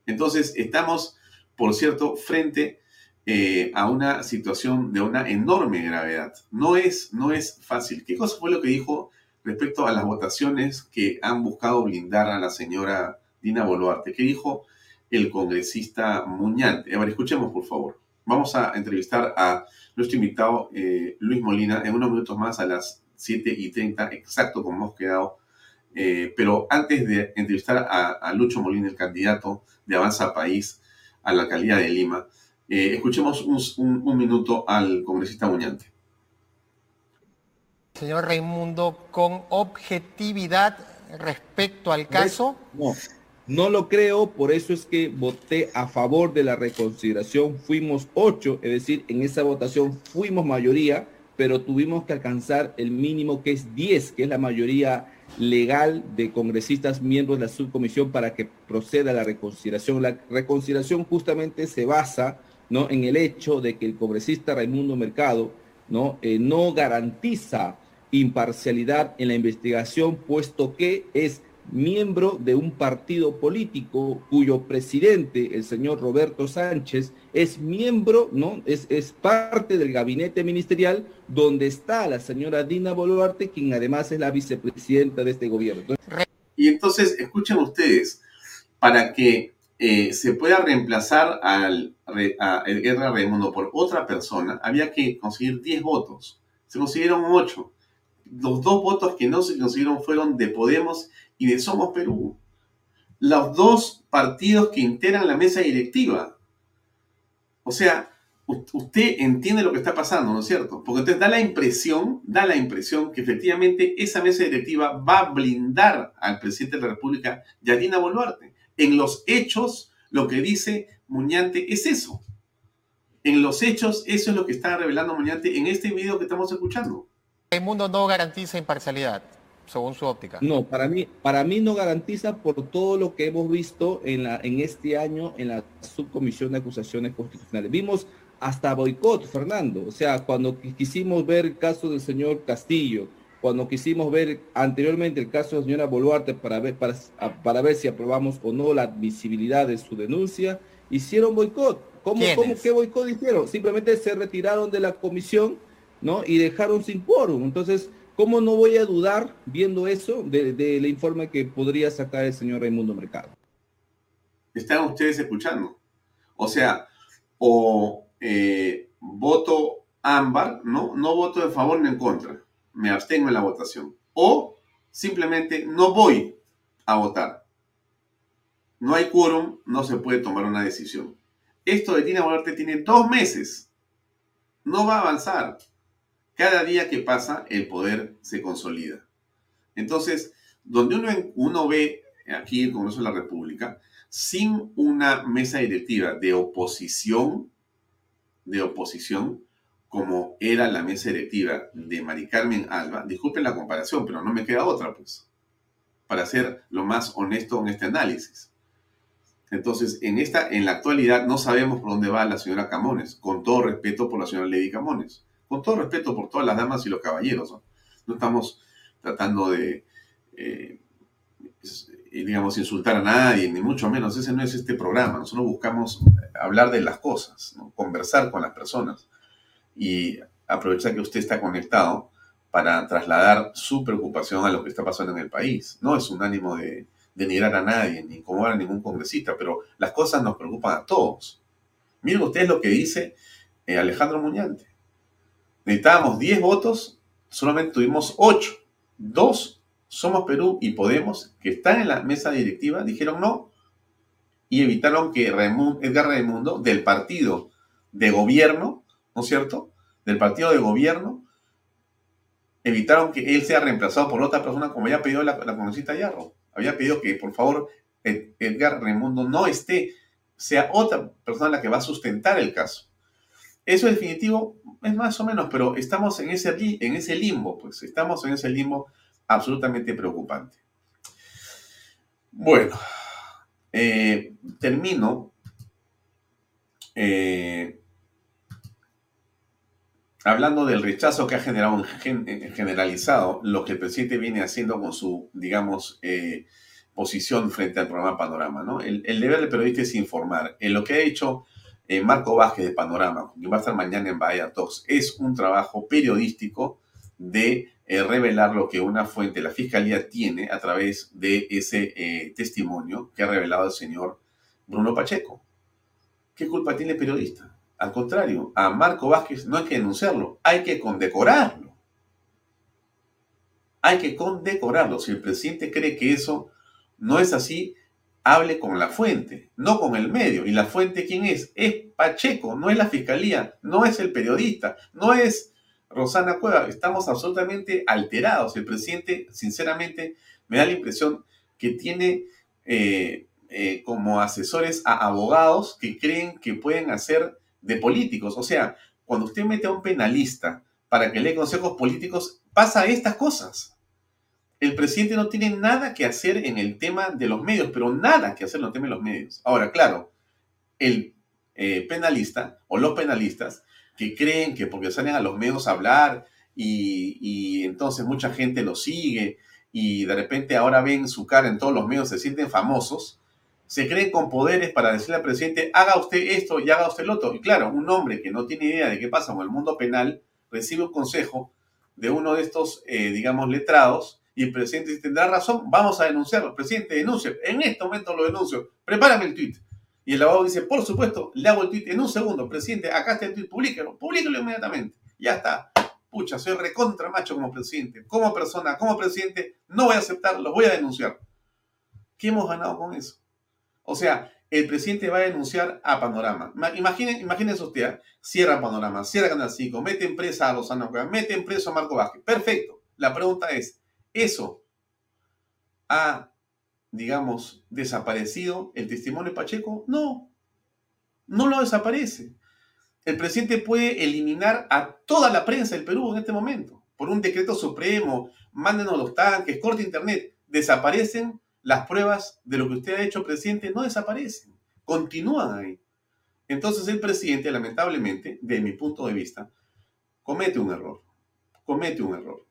Entonces estamos, por cierto, frente eh, a una situación de una enorme gravedad. No es, no es fácil. ¿Qué cosa fue lo que dijo respecto a las votaciones que han buscado blindar a la señora Dina Boluarte? ¿Qué dijo el congresista Muñante? A ver, escuchemos, por favor. vamos a entrevistar a nuestro invitado eh, Luis Molina en unos minutos más a las 7 y 30, exacto como hemos quedado. Eh, pero antes de entrevistar a, Lucho Molina, el candidato de Avanza País a la alcaldía de Lima, eh, escuchemos un, minuto al congresista Muñante. Señor Raimundo, con objetividad respecto al caso. No, no lo creo, por eso es que voté a favor de la reconsideración. Fuimos ocho, es decir, en esa votación fuimos mayoría, pero tuvimos que alcanzar el mínimo que es 10, que es la mayoría legal de congresistas miembros de la subcomisión para que proceda la reconsideración. La reconsideración justamente se basa ¿no? en el hecho de que el congresista Raimundo Mercado no, eh, no garantiza imparcialidad en la investigación, puesto que es miembro de un partido político cuyo presidente, el señor Roberto Sánchez, es miembro, ¿no? Es, es parte del gabinete ministerial donde está la señora Dina Boluarte, quien además es la vicepresidenta de este gobierno. Y entonces, escuchen ustedes, para que eh, se pueda reemplazar al, a Edgar Raimundo por otra persona, había que conseguir 10 votos. Se consiguieron 8. Los dos votos que no se consiguieron fueron de Podemos y de Somos Perú. Los dos partidos que integran la mesa directiva. O sea, usted entiende lo que está pasando, ¿no es cierto? Porque entonces da la impresión, da la impresión que efectivamente esa mesa directiva va a blindar al presidente de la República, Yadina Boluarte. En los hechos, lo que dice Muñante es eso. En los hechos, eso es lo que está revelando Muñante en este video que estamos escuchando. El mundo no garantiza imparcialidad según su óptica. No, para mí, para mí no garantiza por todo lo que hemos visto en, la, en este año en la subcomisión de acusaciones constitucionales. Vimos hasta boicot, Fernando. O sea, cuando quisimos ver el caso del señor Castillo, cuando quisimos ver anteriormente el caso de la señora Boluarte para ver, para, para ver si aprobamos o no la admisibilidad de su denuncia, hicieron boicot. ¿Cómo, ¿cómo qué boicot hicieron? Simplemente se retiraron de la comisión, ¿no? Y dejaron sin quórum. Entonces, ¿Cómo no voy a dudar, viendo eso, del informe que podría sacar el señor Raimundo Mercado? Están ustedes escuchando. O sea, o eh, voto ámbar, ¿no? No voto en favor ni en contra. Me abstengo en la votación. O simplemente no voy a votar. No hay quórum, no se puede tomar una decisión. Esto de Tina Bolarte tiene dos meses. No va a avanzar. Cada día que pasa, el poder se consolida. Entonces, donde uno, uno ve aquí el Congreso de la República, sin una mesa directiva de oposición, de oposición, como era la mesa directiva de Mari Carmen Alba, disculpen la comparación, pero no me queda otra, pues, para ser lo más honesto en este análisis. Entonces, en, esta, en la actualidad no sabemos por dónde va la señora Camones, con todo respeto por la señora Lady Camones con todo respeto por todas las damas y los caballeros. No, estamos tratando de, eh, digamos, insultar a nadie, ni mucho menos. Ese no es este programa. Nosotros buscamos hablar de las cosas, conversar con las personas y aprovechar que usted está conectado para trasladar su preocupación a lo que está pasando en el país. No es un ánimo de denigrar a nadie, ni incomodar a ningún congresista, pero las cosas nos preocupan a todos. Miren ustedes lo que dice eh, Alejandro Muñante. Necesitábamos 10 votos, solamente tuvimos 8. Dos, Somos Perú y Podemos, que están en la mesa directiva, dijeron no y evitaron que Edgar Raimundo, del partido de gobierno, ¿no es cierto? Del partido de gobierno, evitaron que él sea reemplazado por otra persona como había pedido la, la congresista Yarro. Había pedido que, por favor, Edgar Raimundo no esté, sea otra persona la que va a sustentar el caso. Eso es definitivo, es más o menos, pero estamos en ese, en ese limbo, pues estamos en ese limbo absolutamente preocupante. Bueno, eh, termino eh, hablando del rechazo que ha generado en generalizado lo que el presidente viene haciendo con su, digamos, eh, posición frente al programa Panorama. ¿no? El, deber del periodista es informar. En lo que ha hecho eh, Marco Vázquez de Panorama, que va a estar mañana en Bahía Talks, es un trabajo periodístico de eh, revelar lo que una fuente, la fiscalía, tiene a través de ese eh, testimonio que ha revelado el señor Bruno Pacheco. ¿Qué culpa tiene el periodista? Al contrario, a Marco Vázquez no hay que denunciarlo, hay que condecorarlo. Hay que condecorarlo. Si el presidente cree que eso no es así, hable con la fuente, no con el medio. ¿Y la fuente quién es? Es Pacheco, no es la fiscalía, no es el periodista, no es Rosana Cueva. Estamos absolutamente alterados. El presidente, sinceramente, me da la impresión que tiene eh, eh, como asesores a abogados que creen que pueden hacer de políticos. O sea, cuando usted mete a un penalista para que le consejos políticos, pasa estas cosas. El presidente no tiene nada que hacer en el tema de los medios, pero nada que hacer en el tema de los medios. Ahora, claro, el eh, penalista o los penalistas que creen que porque salen a los medios a hablar y, y entonces mucha gente lo sigue y de repente ahora ven su cara en todos los medios, se sienten famosos, se creen con poderes para decirle al presidente, haga usted esto y haga usted lo otro. Y claro, un hombre que no tiene idea de qué pasa con el mundo penal recibe un consejo de uno de estos, eh, digamos, letrados y el presidente dice, tendrá razón, vamos a denunciarlo. Presidente, denuncie. En este momento lo denuncio. Prepárame el tweet. Y el abogado dice, por supuesto, le hago el tweet en un segundo. Presidente, acá está el tweet, publíquelo, publíquelo inmediatamente. Ya está. Pucha, soy recontra macho como presidente. Como persona, como presidente, no voy a aceptar, lo voy a denunciar. ¿Qué hemos ganado con eso? O sea, el presidente va a denunciar a Panorama. Imaginen, imagínense usted, ¿eh? cierra Panorama, cierra Canal 5, mete en presa a Rosana mete en preso a Marco Vázquez. Perfecto. La pregunta es, ¿eso ha, digamos, desaparecido el testimonio de Pacheco? No, no lo desaparece. El presidente puede eliminar a toda la prensa del Perú en este momento. Por un decreto supremo, mándenos los tanques, corte internet. Desaparecen las pruebas de lo que usted ha hecho, presidente, no desaparecen, continúan ahí. Entonces el presidente, lamentablemente, de mi punto de vista, comete un error, comete un error.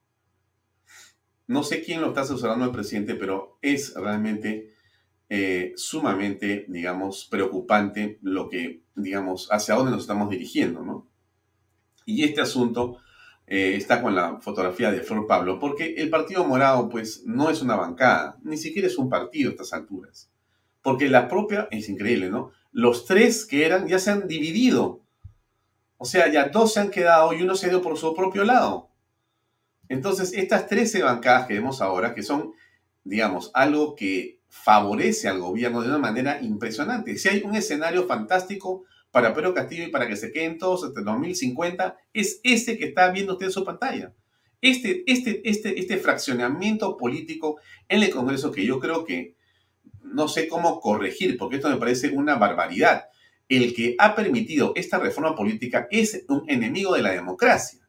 No sé quién lo está asesorando al presidente, pero es realmente eh, sumamente, digamos, preocupante lo que, digamos, hacia dónde nos estamos dirigiendo, ¿no? Y este asunto eh, está con la fotografía de Flor Pablo, porque el Partido Morado, pues, no es una bancada, ni siquiera es un partido a estas alturas. Porque la propia, es increíble, ¿no? Los tres que eran ya se han dividido. O sea, ya dos se han quedado y uno se ido por su propio lado. Entonces, estas 13 bancadas que vemos ahora, que son, digamos, algo que favorece al gobierno de una manera impresionante. Si hay un escenario fantástico para Pedro Castillo y para que se queden todos hasta el 2050 es ese que está viendo usted en su pantalla. Este, este, este, este fraccionamiento político en el Congreso que yo creo que no sé cómo corregir, porque esto me parece una barbaridad. El que ha permitido esta reforma política es un enemigo de la democracia.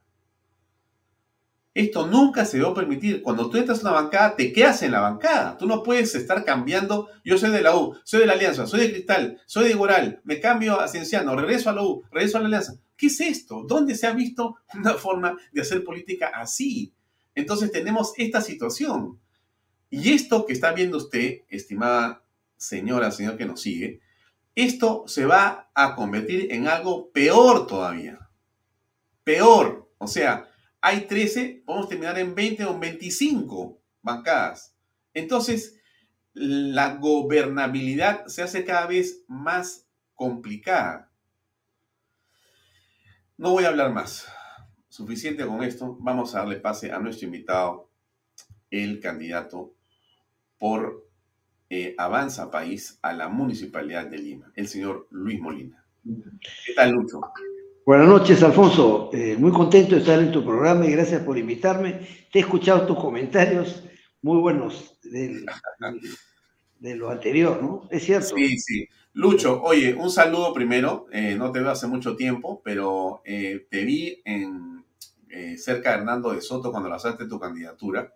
Esto nunca se a permitir. Cuando tú entras a una bancada, te quedas en la bancada. Tú no puedes estar cambiando. Yo soy de la U, soy de la Alianza, soy de Cristal, soy de Iguoral, me cambio a Cienciano, regreso a la U, regreso a la Alianza. ¿Qué es esto? ¿Dónde se ha visto una forma de hacer política así? Entonces tenemos esta situación. Y esto que está viendo usted, estimada señora, señor que nos sigue, esto se va a convertir en algo peor todavía. Peor. O sea, hay 13, podemos terminar en 20 o en 25 bancadas. Entonces, la gobernabilidad se hace cada vez más complicada. No voy a hablar más. Suficiente con esto. Vamos a darle pase a nuestro invitado, el candidato por eh, Avanza País a la Municipalidad de Lima, el señor Luis Molina. ¿Qué tal, Lucho? Buenas noches, Alfonso. Eh, muy contento de estar en tu programa y gracias por invitarme. Te he escuchado tus comentarios muy buenos de lo anterior, ¿no? Es cierto. Sí, sí. Lucho, oye, un saludo primero. Eh, no te veo hace mucho tiempo, pero eh, te vi en, cerca de Hernando de Soto cuando lanzaste tu candidatura.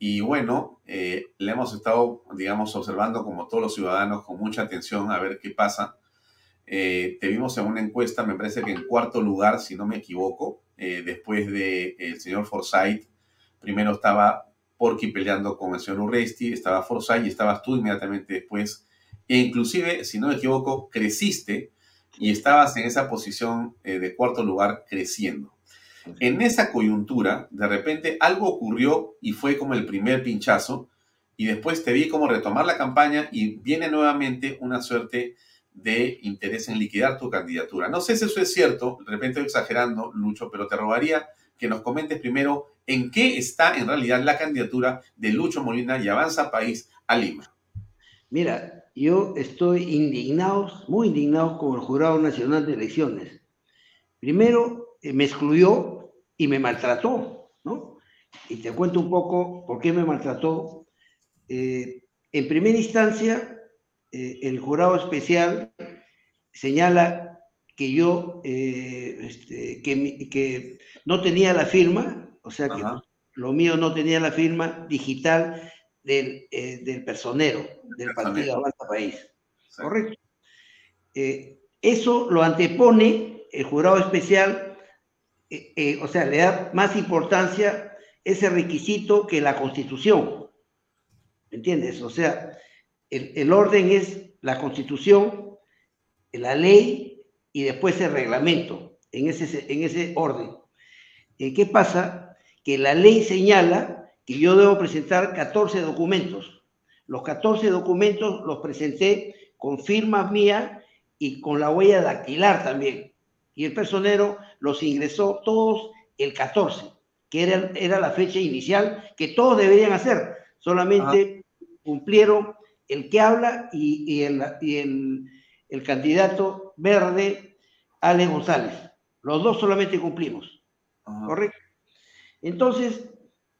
Y bueno, le hemos estado, digamos, observando como todos los ciudadanos con mucha atención a ver qué pasa eh, te vimos en una encuesta, me parece que en cuarto lugar, si no me equivoco, eh, después del el señor Forsyth. Primero estaba Porky peleando con el señor Urresti, estaba Forsyth y estabas tú inmediatamente después. E inclusive, si no me equivoco, creciste y estabas en esa posición eh, de cuarto lugar creciendo. En esa coyuntura, de repente algo ocurrió y fue como el primer pinchazo y después te vi como retomar la campaña y viene nuevamente una suerte de interés en liquidar tu candidatura. No sé si eso es cierto, de repente estoy exagerando, Lucho, pero te rogaría que nos comentes primero en qué está en realidad la candidatura de Lucho Molina y Avanza País a Lima. Mira, yo estoy indignado, muy indignado con el Jurado Nacional de Elecciones. Primero, eh, me excluyó y me maltrató, ¿no? Y te cuento un poco por qué me maltrató. Eh, en primera instancia, eh, el jurado especial señala que yo, este, que, que, no tenía la firma, o sea que lo mío no tenía la firma digital del, del personero del Partido Avanza País. Correcto. eso lo antepone el jurado especial, eh, eh, o sea, le da más importancia ese requisito que la constitución. ¿Me entiendes? O sea, el, orden es la constitución, la ley y después el reglamento, en ese, en ese orden. Eh, ¿Qué pasa? Que la ley señala que yo debo presentar 14 documentos. Los 14 documentos los presenté con firmas mías y con la huella dactilar también y el personero los ingresó todos el 14, que era, era la fecha inicial que todos deberían hacer. Solamente cumplieron el que habla y, el, el, candidato verde, Ale González. Los dos solamente cumplimos. ¿Correcto? Entonces,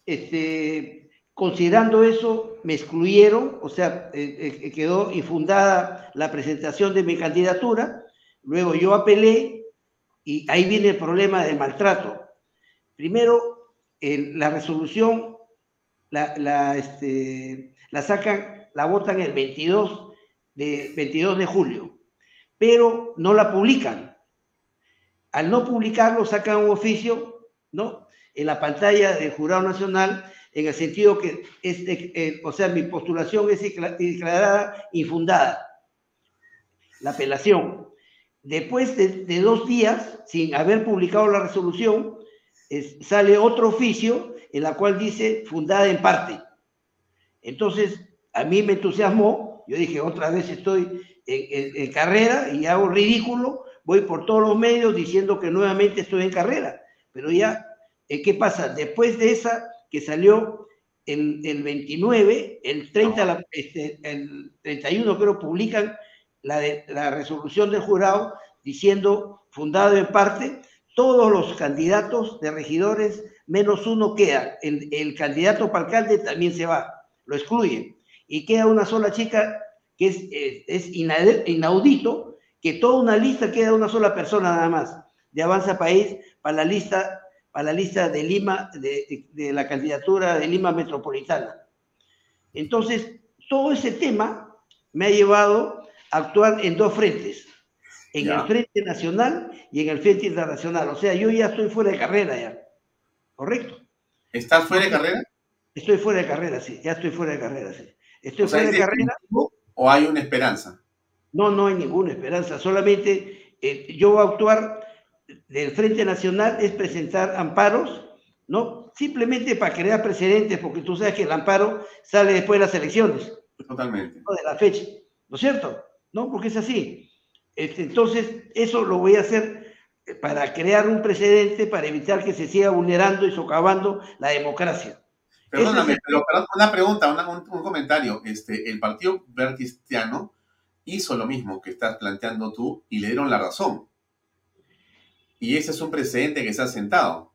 este, considerando eso, me excluyeron, o sea, eh, eh, quedó infundada la presentación de mi candidatura. Luego yo apelé y ahí viene el problema del maltrato. Primero, la resolución la, este, la sacan, la votan el 22 de, 22 de julio, pero no la publican. Al no publicarlo, sacan un oficio, ¿no? En la pantalla del Jurado Nacional, en el sentido que, es eh, o sea, mi postulación es declarada infundada. La apelación. Después de, dos días, sin haber publicado la resolución, sale otro oficio en la cual dice fundada en parte. Entonces, a mí me entusiasmó, yo dije, otra vez estoy en, carrera y hago ridículo, voy por todos los medios diciendo que nuevamente estoy en carrera. Pero ya, eh, ¿qué pasa? Después de esa que salió el, el 29, el 30, este, el 31 creo publican la, de, la resolución del jurado diciendo, fundado en parte, todos los candidatos de regidores, menos uno queda. El, el candidato para alcalde también se va, lo excluyen. Y queda una sola chica que es, es, inaudito, que toda una lista queda una sola persona nada más, de Avanza País, para la lista, para la lista de Lima, de, de la candidatura de Lima Metropolitana. Entonces, todo ese tema me ha llevado actuar en dos frentes, en el frente nacional y en el frente internacional. O sea, yo ya estoy fuera de carrera ya. ¿Correcto? ¿Estás fuera de carrera? Estoy fuera de carrera, sí. Ya estoy fuera de carrera, sí. Estoy fuera de carrera. ¿O hay una esperanza? No, no hay ninguna esperanza. Solamente eh, yo voy a actuar del Frente Nacional es presentar amparos, ¿no? Simplemente para crear precedentes, porque tú sabes que el amparo sale después de las elecciones. Totalmente. De la fecha, ¿no es cierto? ¿no? Porque es así. Este, entonces, eso lo voy a hacer para crear un precedente, para evitar que se siga vulnerando y socavando la democracia. Perdóname, pero, una pregunta, un, comentario. Este, el Partido Verde Cristiano hizo lo mismo que estás planteando tú y le dieron la razón. Y ese es un precedente que se ha sentado,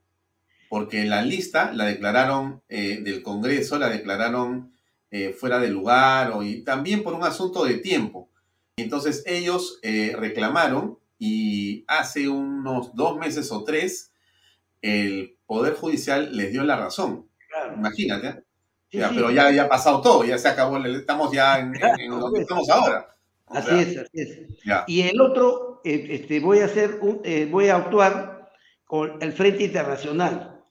porque la lista la declararon eh, del Congreso, la declararon eh, fuera de lugar o, y también por un asunto de tiempo. Entonces ellos eh, reclamaron y hace unos dos meses o tres el Poder Judicial les dio la razón. Imagínate. Pero ya, ya ha pasado todo, ya se acabó, estamos ya [laughs] en, donde estamos ahora. así es, así es. Y el otro, eh, este, voy a hacer, eh, voy a actuar con el Frente Internacional.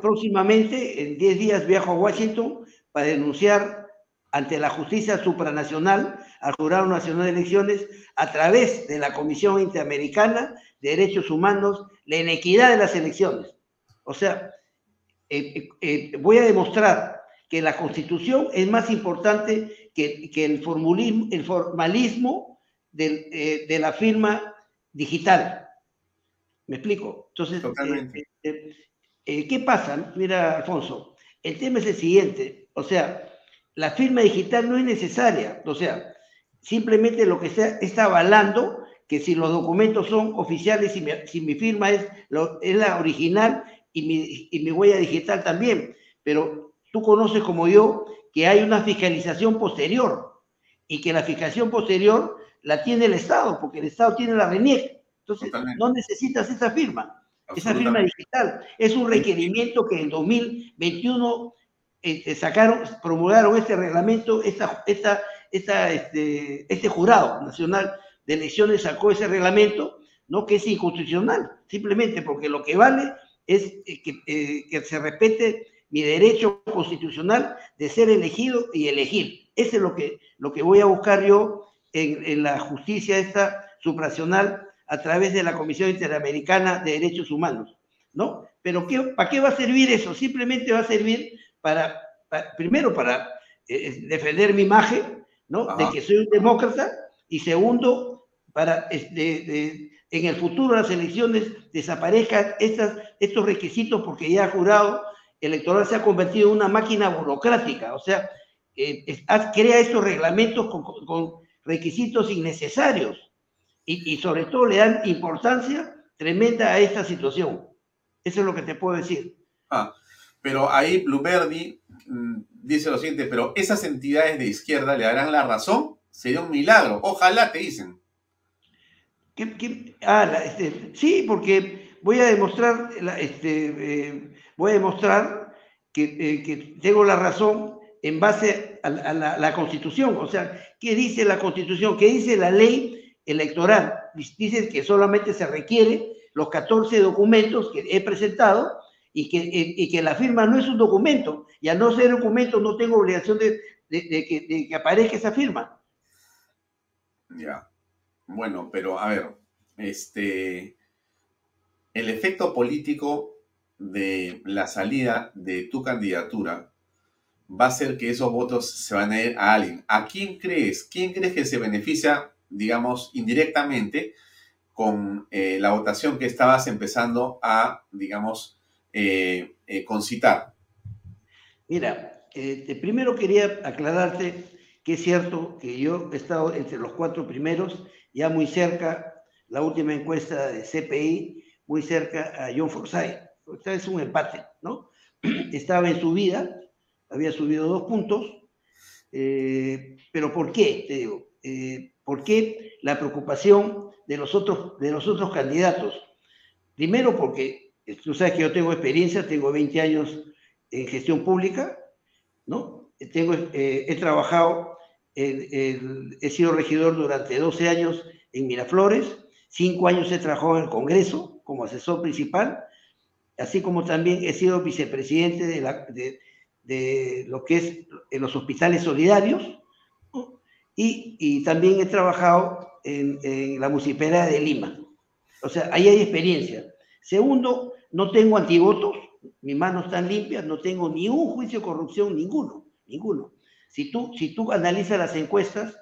próximamente, en 10 días, viajo a Washington para denunciar ante la justicia supranacional al Jurado Nacional de Elecciones a través de la Comisión Interamericana de Derechos Humanos la inequidad de las elecciones. O sea, eh, eh, eh, voy a demostrar que la Constitución es más importante que, el, formulismo, el formalismo de, de la firma digital. ¿Me explico? Entonces, ¿qué pasa? Mira, Alfonso, el tema es el siguiente, o sea, la firma digital no es necesaria, o sea, simplemente lo que está, está avalando que si los documentos son oficiales, y mi, si mi firma es, es la original y mi, y mi huella digital también, pero tú conoces como yo que hay una fiscalización posterior y que la fiscalización posterior la tiene el Estado, porque el Estado tiene la RENIEC. Entonces, no necesitas esa firma, esa firma digital. Es un requerimiento que en 2021 este, sacaron, promulgaron este reglamento, esta, esta, esta, este, este jurado nacional de elecciones sacó ese reglamento, ¿no? que es inconstitucional, simplemente porque lo que vale es eh, que, eh, que se respete mi derecho constitucional de ser elegido y elegir. Eso es lo que, lo que voy a buscar yo en, en la justicia esta supranacional a través de la Comisión Interamericana de Derechos Humanos, ¿no? Pero ¿qué, ¿para qué va a servir eso? Simplemente va a servir para, primero, para eh, defender mi imagen, ¿no? De que soy un demócrata, y segundo, para este, en el futuro de las elecciones desaparezcan estos requisitos porque ya el jurado electoral se ha convertido en una máquina burocrática, o sea, eh, crea estos reglamentos con, requisitos innecesarios y, sobre todo le dan importancia tremenda a esta situación. Eso es lo que te puedo decir. Ah, pero ahí Blueberdy mm, dice lo siguiente, pero esas entidades de izquierda le darán la razón, sería un milagro, ojalá te dicen. Ah, este, sí, porque voy a demostrar, este, eh, voy a demostrar que, eh, que, tengo la razón en base a, la, la, Constitución. O sea, ¿qué dice la Constitución? ¿Qué dice la ley electoral? Dice que solamente se requiere los 14 documentos que he presentado y que, y que la firma no es un documento, y al no ser documento no tengo obligación de, que, de que, aparezca esa firma. Ya. Bueno, pero a ver, este, el efecto político de la salida de tu candidatura va a ser que esos votos se van a ir a alguien. ¿A quién crees? ¿Quién crees que se beneficia, digamos, indirectamente con eh, la votación que estabas empezando a, digamos, eh, eh, concitar? Mira, primero quería aclararte que es cierto que yo he estado entre los cuatro primeros, ya muy cerca, la última encuesta de CPI, muy cerca a John Forsyth. Esta es un empate, ¿no? [clears throat] Estaba en subida, había subido dos puntos, eh, pero ¿por qué? Te digo, eh, ¿por qué la preocupación de los otros, de los candidatos? Primero porque Tú sabes que yo tengo experiencia, tengo 20 años en gestión pública, ¿no? Tengo, eh, he trabajado, he sido regidor durante 12 años en Miraflores, 5 años he trabajado en el Congreso como asesor principal, así como también he sido vicepresidente de, lo que es en los hospitales solidarios, y, y, también he trabajado en, en la municipalidad de Lima. O sea, ahí hay experiencia. Segundo, no tengo antivotos, mis manos están limpias, no tengo ni un juicio de corrupción, ninguno, ninguno. Si tú, si tú analizas las encuestas,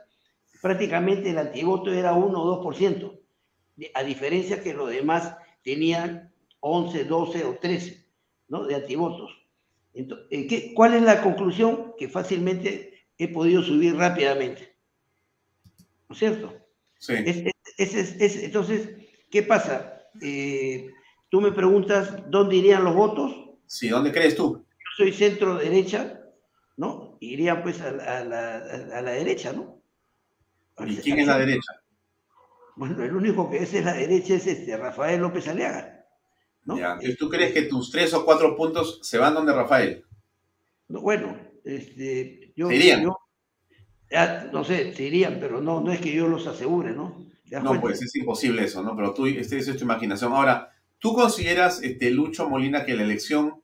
prácticamente el antivoto era 1 o 2%, a diferencia que los demás tenían 11, 12 o 13 ¿no? de antivotos. Entonces, eh, ¿qué, ¿Cuál es la conclusión? Que fácilmente he podido subir rápidamente. ¿No es cierto? Sí. Es, es, es, entonces, ¿qué pasa? Eh, Tú me preguntas dónde irían los votos. Sí, ¿dónde crees tú? Yo soy centro derecha, ¿no? Irían pues a, la, a la, derecha, ¿no? ¿Y quién es la derecha? Bueno, el único que es, la derecha es este, Rafael López Aliaga. ¿no? Ya. ¿Tú crees que tus tres o cuatro puntos se van donde Rafael? No, bueno, este, yo, ¿Se irían? Yo, ya, no sé, se irían, pero no, no es que yo los asegure, ¿no? No, cuenta? pues es imposible eso, ¿no? Pero tú, este, es tu imaginación. Ahora, ¿Tú consideras, este, Lucho Molina, que la elección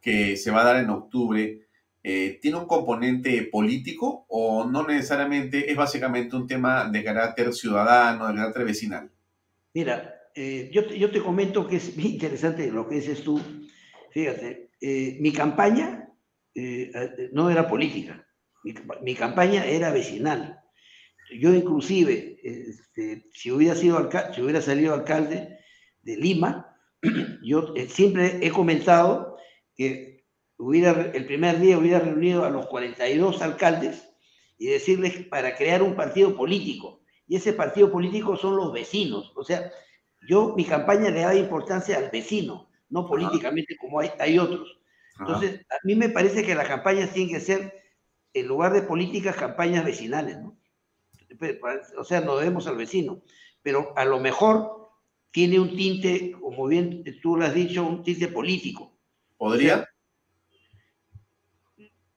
que se va a dar en octubre eh, tiene un componente político o no necesariamente es básicamente un tema de carácter ciudadano, de carácter vecinal? Mira, eh, yo, yo, te comento que es [laughs] muy interesante lo que dices tú. Fíjate, eh, mi campaña no era política, mi, campaña era vecinal. yo inclusive, este, si, hubiera sido si hubiera salido alcalde de Lima, [clears throat] yo siempre he comentado que hubiera, el primer día hubiera reunido a los 42 alcaldes y decirles para crear un partido político. Y ese partido político son los vecinos. O sea, yo mi campaña le da importancia al vecino, no políticamente como hay, hay otros. Entonces, a mí me parece que las campañas tienen que ser, en lugar de políticas, campañas vecinales, ¿no? O sea, nos debemos al vecino. Pero a lo mejor tiene un tinte, como bien tú lo has dicho, un tinte político. ¿Podría?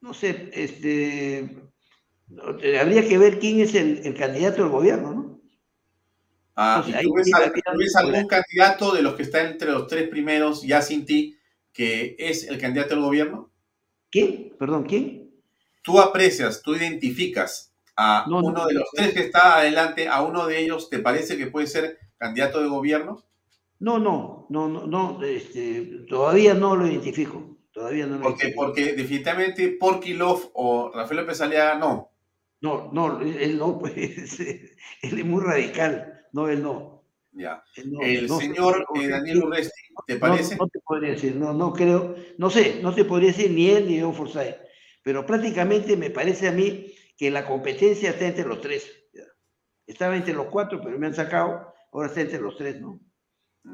No sé, este, habría que ver quién es el, candidato del gobierno, ¿no? Ah, tú, ves, algún candidato de los que está entre los tres primeros, ya sin ti, que es el candidato del gobierno? ¿Quién? Perdón, ¿quién? Tú aprecias, tú identificas a uno de los tres que está adelante, a uno de ellos, ¿te parece que puede ser candidato de gobierno? No, no, no, no, no este, todavía no lo identifico. Todavía no lo porque, porque definitivamente Porkilov o Rafael López Aliaga no. No, no, él no, pues, [laughs] él es muy radical, no, él no. Ya. el señor eh, Daniel Urresti, ¿te parece? No, te podría decir, no, no creo, no sé, no te podría decir ni él ni Don Forsyth, pero prácticamente me parece a mí que la competencia está entre los tres. Estaba entre los cuatro, pero me han sacado, ahora está entre los tres, ¿no?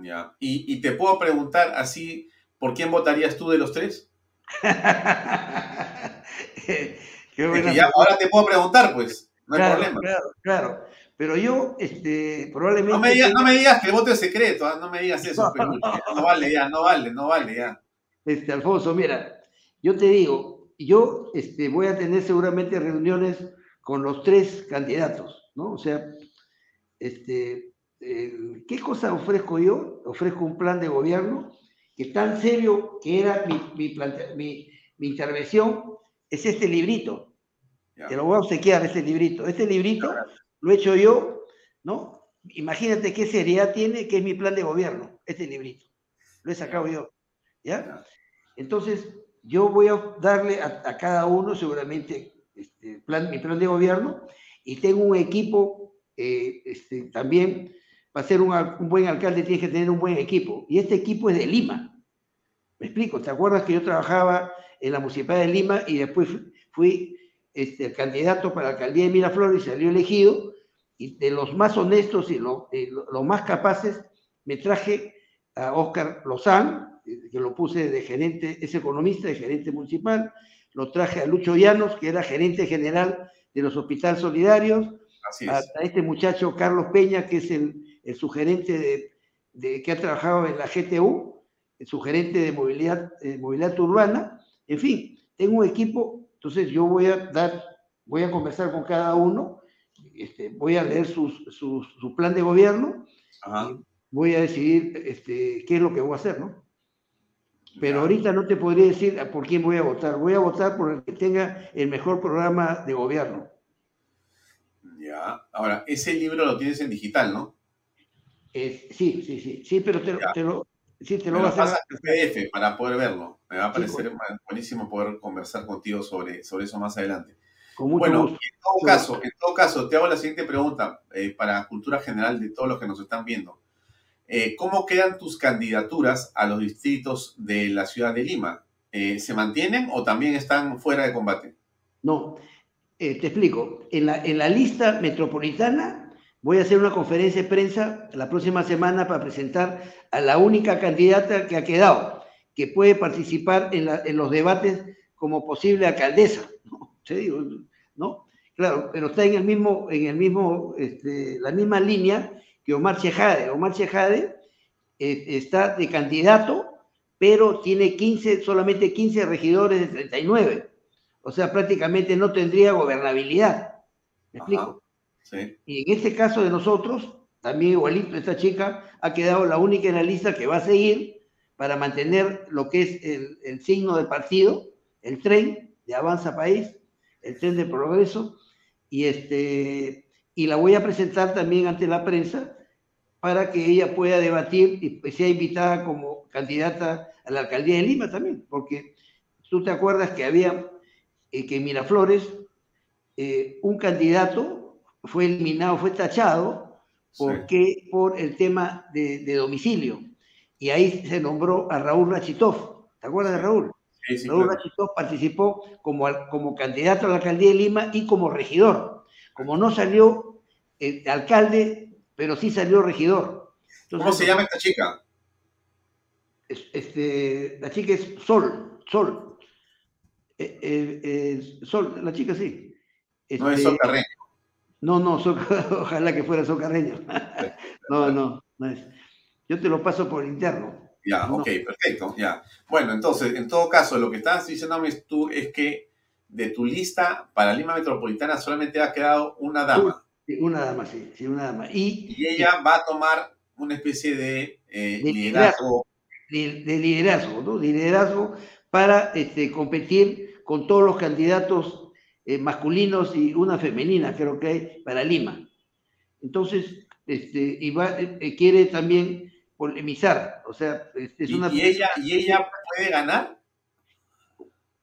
Ya, y, y te puedo preguntar así, ¿por quién votarías tú de los tres? [laughs] ahora te puedo preguntar, pues, no hay problema. Claro, claro. Pero yo, este, probablemente. No me, digas, que el voto es secreto, ¿ah? no me digas eso. no vale ya, no vale, no vale ya. Este, Alfonso, mira, yo te digo, yo este, voy a tener seguramente reuniones con los tres candidatos, ¿no? O sea, este, eh, ¿qué cosa ofrezco yo? Ofrezco un plan de gobierno que tan serio que era mi, mi, mi intervención, es este librito. Te lo voy a obsequiar, este librito. Este librito lo he hecho yo, ¿no? Imagínate qué seriedad tiene, que es mi plan de gobierno, este librito. Lo he sacado yo, ¿ya? Entonces, yo voy a darle a, cada uno seguramente este, plan, mi plan de gobierno y tengo un equipo eh, este, también, para ser un, un buen alcalde tienes que tener un buen equipo. Y este equipo es de Lima. Me explico, ¿te acuerdas que yo trabajaba en la Municipalidad de Lima y después fui este, el candidato para la alcaldía de Miraflores y salió elegido, y de los más honestos y los más capaces, me traje a Oscar Lozán, que lo puse de gerente, es economista, de gerente municipal, lo traje a Lucho Llanos, que era gerente general de los hospitales solidarios, a, este muchacho Carlos Peña, que es el, el sugerente de, que ha trabajado en la GTU, el sugerente de movilidad, eh, movilidad urbana, en fin, tengo un equipo entonces yo voy a dar, voy a conversar con cada uno, este, voy a leer su plan de gobierno, voy a decidir este, qué es lo que voy a hacer, ¿no? Pero ahorita no te podría decir por quién voy a votar. Voy a votar por el que tenga el mejor programa de gobierno. Ya. Ahora, ese libro lo tienes en digital, ¿no? sí, sí, sí. Sí, pero te, lo, Sí, te lo vas a hacer. PDF para poder verlo. Me va a parecer buenísimo poder conversar contigo sobre, sobre eso más adelante. bueno, en todo caso, en todo caso, te hago la siguiente pregunta eh, para cultura general de todos los que nos están viendo. Eh, ¿Cómo quedan tus candidaturas a los distritos de la ciudad de Lima? Eh, ¿Se mantienen o también están fuera de combate? No, te explico. En la, en la lista metropolitana Voy a hacer una conferencia de prensa la próxima semana para presentar a la única candidata que ha quedado, que puede participar en, los debates como posible alcaldesa. ¿no? ¿no? Claro, pero está en el mismo, en el mismo, este, la misma línea que Omar Chejade. Omar Chejade eh, está de candidato, pero tiene 15, solamente 15 regidores de 39. O sea, prácticamente no tendría gobernabilidad. ¿Me explico? Y en este caso de nosotros, también igualito, esta chica ha quedado la única en la lista que va a seguir para mantener lo que es el, signo del partido, el tren de Avanza País, el tren de progreso, y, este, y la voy a presentar también ante la prensa para que ella pueda debatir y sea invitada como candidata a la alcaldía de Lima también, porque tú te acuerdas que había, eh, que en Miraflores, eh, un candidato fue eliminado, fue tachado, porque por el tema de, domicilio. Y ahí se nombró a Raúl Rachitov. ¿Te acuerdas de Raúl? Raúl Rachitov participó como, como candidato a la alcaldía de Lima y como regidor. Como no salió el alcalde, pero sí salió regidor. ¿Cómo se llama esta chica? Este, la chica es Sol, Sol. Eh, eh, Sol, la chica sí. no es Sol este, Carreño. No, no, [laughs] ojalá que fuera Sol Carreño. [laughs] no, no, no es. Yo te lo paso por interno. Ya, ok, perfecto, ya. Bueno, entonces, en todo caso, lo que estás diciéndome tú es que de tu lista para Lima Metropolitana solamente ha quedado una dama. Sí, una dama, sí, sí, una dama. Y, ella va a tomar una especie de, eh, liderazgo. De, liderazgo, ¿no? De liderazgo para este, competir con todos los candidatos eh, masculinos y una femenina, creo que hay, para Lima. Entonces, este, y va, eh, quiere también polemizar, o sea, este, es una... ¿Y ella, ¿Y ella puede ganar?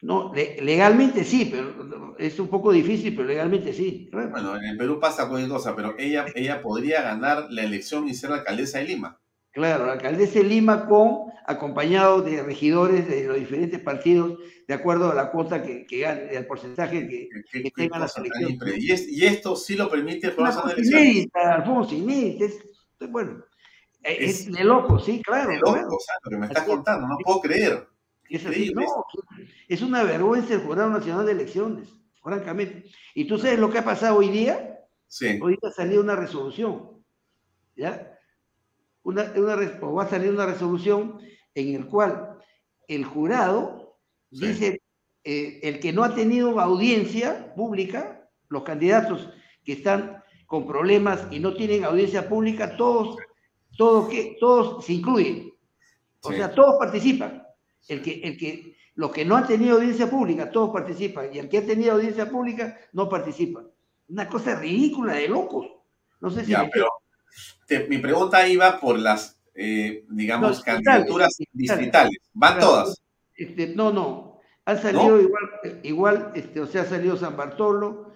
No, legalmente sí, pero es un poco difícil, pero legalmente sí. Bueno, en el Perú pasa cualquier cosa, pero ella, ella podría ganar la elección y ser alcaldesa de Lima. Claro, la alcaldesa de Lima con acompañado de regidores de los diferentes partidos de acuerdo a la cuota que, que gane, al porcentaje que, que tengan las elecciones. ¿Y, esto sí lo permite el elecciones? Inédita, Alfonso, inédita. Es, bueno, es, de loco, sí, claro. De loco, o sea, lo que me estás contando, no puedo creer. Es, así, no, es una vergüenza el Jurado Nacional de Elecciones, francamente. ¿Y tú sabes lo que ha pasado hoy día? Sí. Hoy día salió una resolución, ¿ya? Una, una, o va a salir una resolución en el cual el jurado dice, eh, el que no ha tenido audiencia pública, los candidatos que están con problemas y no tienen audiencia pública, todos, todos, que, todos se incluyen. O sea, todos participan. El que, el que, los que no han tenido audiencia pública, todos participan, y el que ha tenido audiencia pública, no participa. Una cosa ridícula de locos. No sé si... Ya, pero mi pregunta iba por las, eh, digamos, candidaturas distritales. ¿Van todas? Este, no, no. Han salido igual, igual este, o sea, ha salido San Bartolo,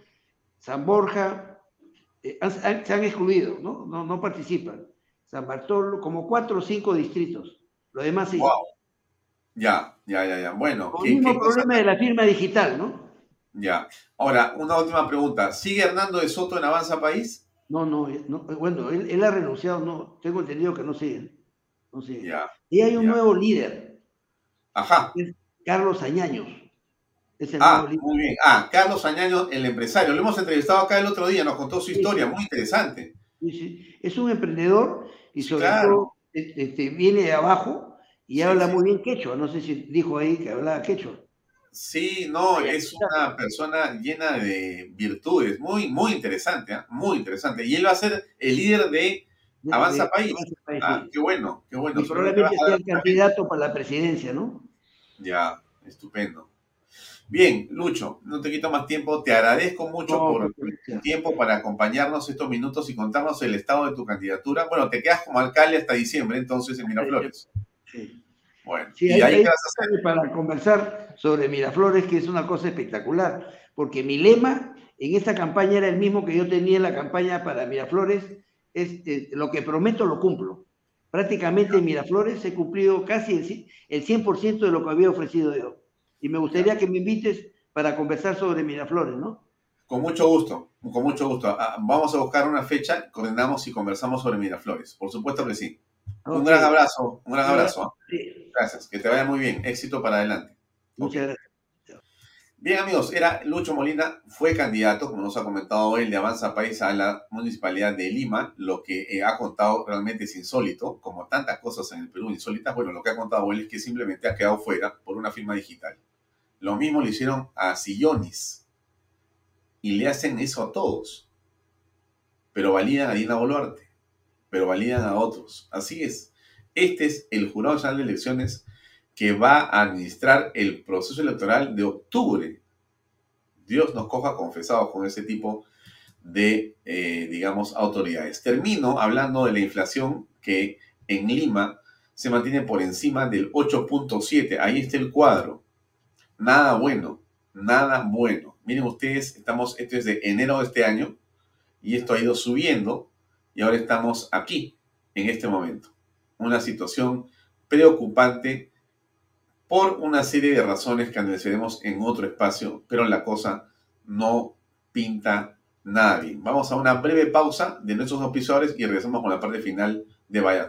San Borja, eh, se han excluido, ¿no? ¿no? No participan. San Bartolo, como cuatro o cinco distritos. Lo demás sí. Ya, ya, ya, ya. Bueno. el mismo problema de la firma digital, ¿no? Ya. Ahora, una última pregunta. ¿Sigue Hernando de Soto en Avanza País? No, no, bueno, él, ha renunciado, no, tengo entendido que no sigue. No sigue. Ya, y hay un nuevo líder. Ajá. Carlos Añaños. ah, muy bien. Ah, Carlos Añaños, el empresario. Lo hemos entrevistado acá el otro día, nos contó su historia, muy interesante. Sí, sí. Es un emprendedor y sobre todo este, viene de abajo y habla muy bien quechua, no sé si dijo ahí que hablaba quechua. Sí, no, es una persona llena de virtudes, muy, muy interesante, ¿ah? muy interesante. Y él va a ser el líder de Avanza País. ah, qué bueno, qué bueno. Y probablemente sea el candidato para la presidencia, ¿no? Ya, estupendo. Bien, Lucho, no te quito más tiempo. Te agradezco mucho por el tiempo para acompañarnos estos minutos y contarnos el estado de tu candidatura. Bueno, te quedas como alcalde hasta diciembre, entonces, en Miraflores. Sí. Bueno, y ahí, para conversar sobre Miraflores, que es una cosa espectacular, porque mi lema en esta campaña era el mismo que yo tenía en la campaña para Miraflores, es eh, lo que prometo lo cumplo. Prácticamente en Miraflores he cumplido casi el, 100% de lo que había ofrecido yo. Y me gustaría que me invites para conversar sobre Miraflores, ¿no? Con mucho gusto, con mucho gusto. Ah, vamos a buscar una fecha, coordinamos y conversamos sobre Miraflores. Por supuesto que sí. Un gran abrazo, un gran abrazo. Gracias, que te vaya muy bien. Éxito para adelante. Muchas gracias. Bien, amigos, era Lucho Molina, fue candidato, como nos ha comentado él, de Avanza País a la municipalidad de Lima. Lo que eh, ha contado realmente es insólito, como tantas cosas en el Perú insólitas. Bueno, lo que ha contado él es que simplemente ha quedado fuera por una firma digital. Lo mismo le hicieron a Sillonis. Y le hacen eso a todos. Pero validan a Dina Boluarte pero validan a otros. Así es. Este es el Jurado Nacional de Elecciones que va a administrar el proceso electoral de octubre. Dios nos coja confesados con ese tipo de, eh, digamos, autoridades. Termino hablando de la inflación que en Lima se mantiene por encima del 8.7. Ahí está el cuadro. Nada bueno, nada bueno. Miren ustedes, estamos, esto es de enero de este año, y esto ha ido subiendo y ahora estamos aquí, en este momento. Una situación preocupante por una serie de razones que analizaremos en otro espacio, pero la cosa no pinta nada bien. Vamos a una breve pausa de nuestros auspiciadores y regresamos con la parte final de Vaya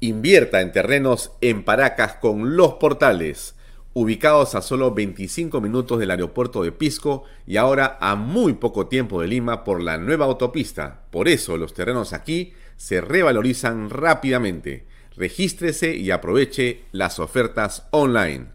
Invierta en terrenos en Paracas con los portales ubicados a solo 25 minutos del aeropuerto de Pisco y ahora a muy poco tiempo de Lima por la nueva autopista. Por eso los terrenos aquí se revalorizan rápidamente. Regístrese y aproveche las ofertas online.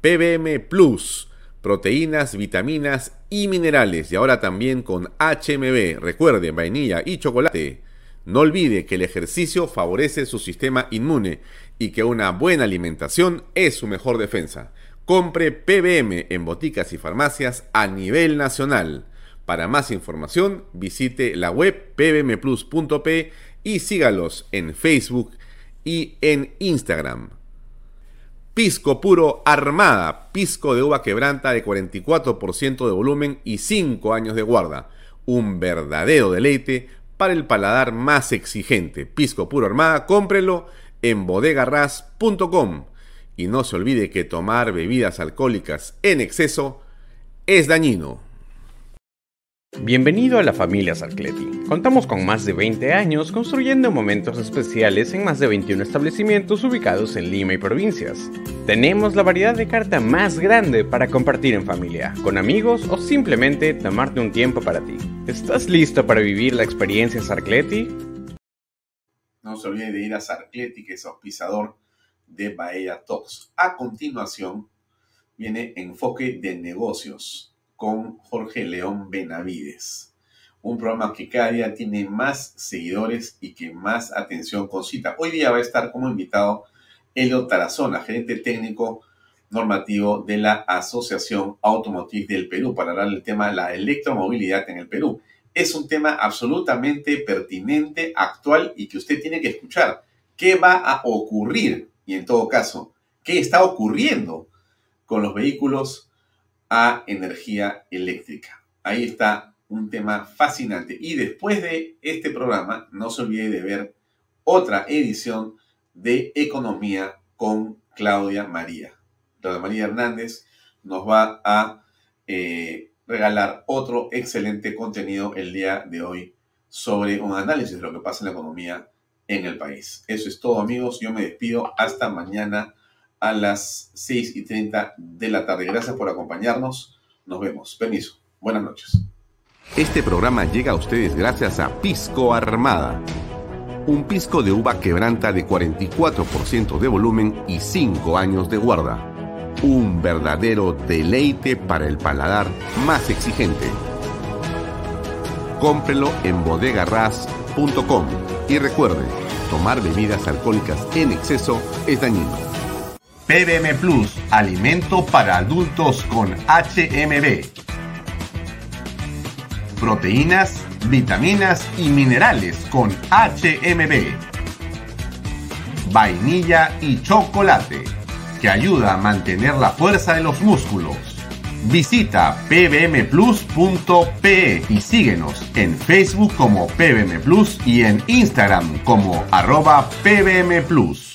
PBM Plus, proteínas, vitaminas y minerales y ahora también con HMB, recuerde, vainilla y chocolate. No olvide que el ejercicio favorece su sistema inmune y que una buena alimentación es su mejor defensa. Compre PBM en boticas y farmacias a nivel nacional. Para más información, visite la web pbmplus.p y sígalos en Facebook y en Instagram. Pisco puro Armada, pisco de uva quebranta de 44% de volumen y 5 años de guarda. Un verdadero deleite para el paladar más exigente. Pisco puro Armada, cómprelo en bodegarras.com. Y no se olvide que tomar bebidas alcohólicas en exceso es dañino. Bienvenido a la familia Sarcleti. Contamos con más de 20 años construyendo momentos especiales en más de 21 establecimientos ubicados en Lima y provincias. Tenemos la variedad de carta más grande para compartir en familia, con amigos o simplemente tomarte un tiempo para ti. ¿Estás listo para vivir la experiencia Sarcleti? No se olvide de ir a Sarcleti, que es auspiciador de Bahía Talks. A continuación, viene Enfoque de Negocios con Jorge León Benavides. Un programa que cada día tiene más seguidores y que más atención concita. Hoy día va a estar como invitado Elio Tarazona, gerente técnico normativo de la Asociación Automotriz del Perú, para hablar del tema de la electromovilidad en el Perú es un tema absolutamente pertinente, actual y que usted tiene que escuchar. ¿Qué va a ocurrir? Y en todo caso, ¿qué está ocurriendo con los vehículos a energía eléctrica? Ahí está un tema fascinante. Y después de este programa, no se olvide de ver otra edición de Economía con Claudia María. Claudia María Hernández nos va a eh, regalar otro excelente contenido el día de hoy sobre un análisis de lo que pasa en la economía en el país. Eso es todo amigos, yo me despido hasta mañana a las 6 y 30 de la tarde. Gracias por acompañarnos, nos vemos. Permiso, buenas noches. Este programa llega a ustedes gracias a Pisco Armada. Un pisco de uva quebranta de 44% de volumen y 5 años de guarda un verdadero deleite para el paladar más exigente. Cómprelo en bodegarras.com y recuerde, tomar bebidas alcohólicas en exceso es dañino. PBM Plus, alimento para adultos con HMB. Proteínas, vitaminas y minerales con HMB. Vainilla y chocolate que ayuda a mantener la fuerza de los músculos. Visita pbmplus.pe y síguenos en Facebook como pbmplus y en Instagram como arroba pbmplus.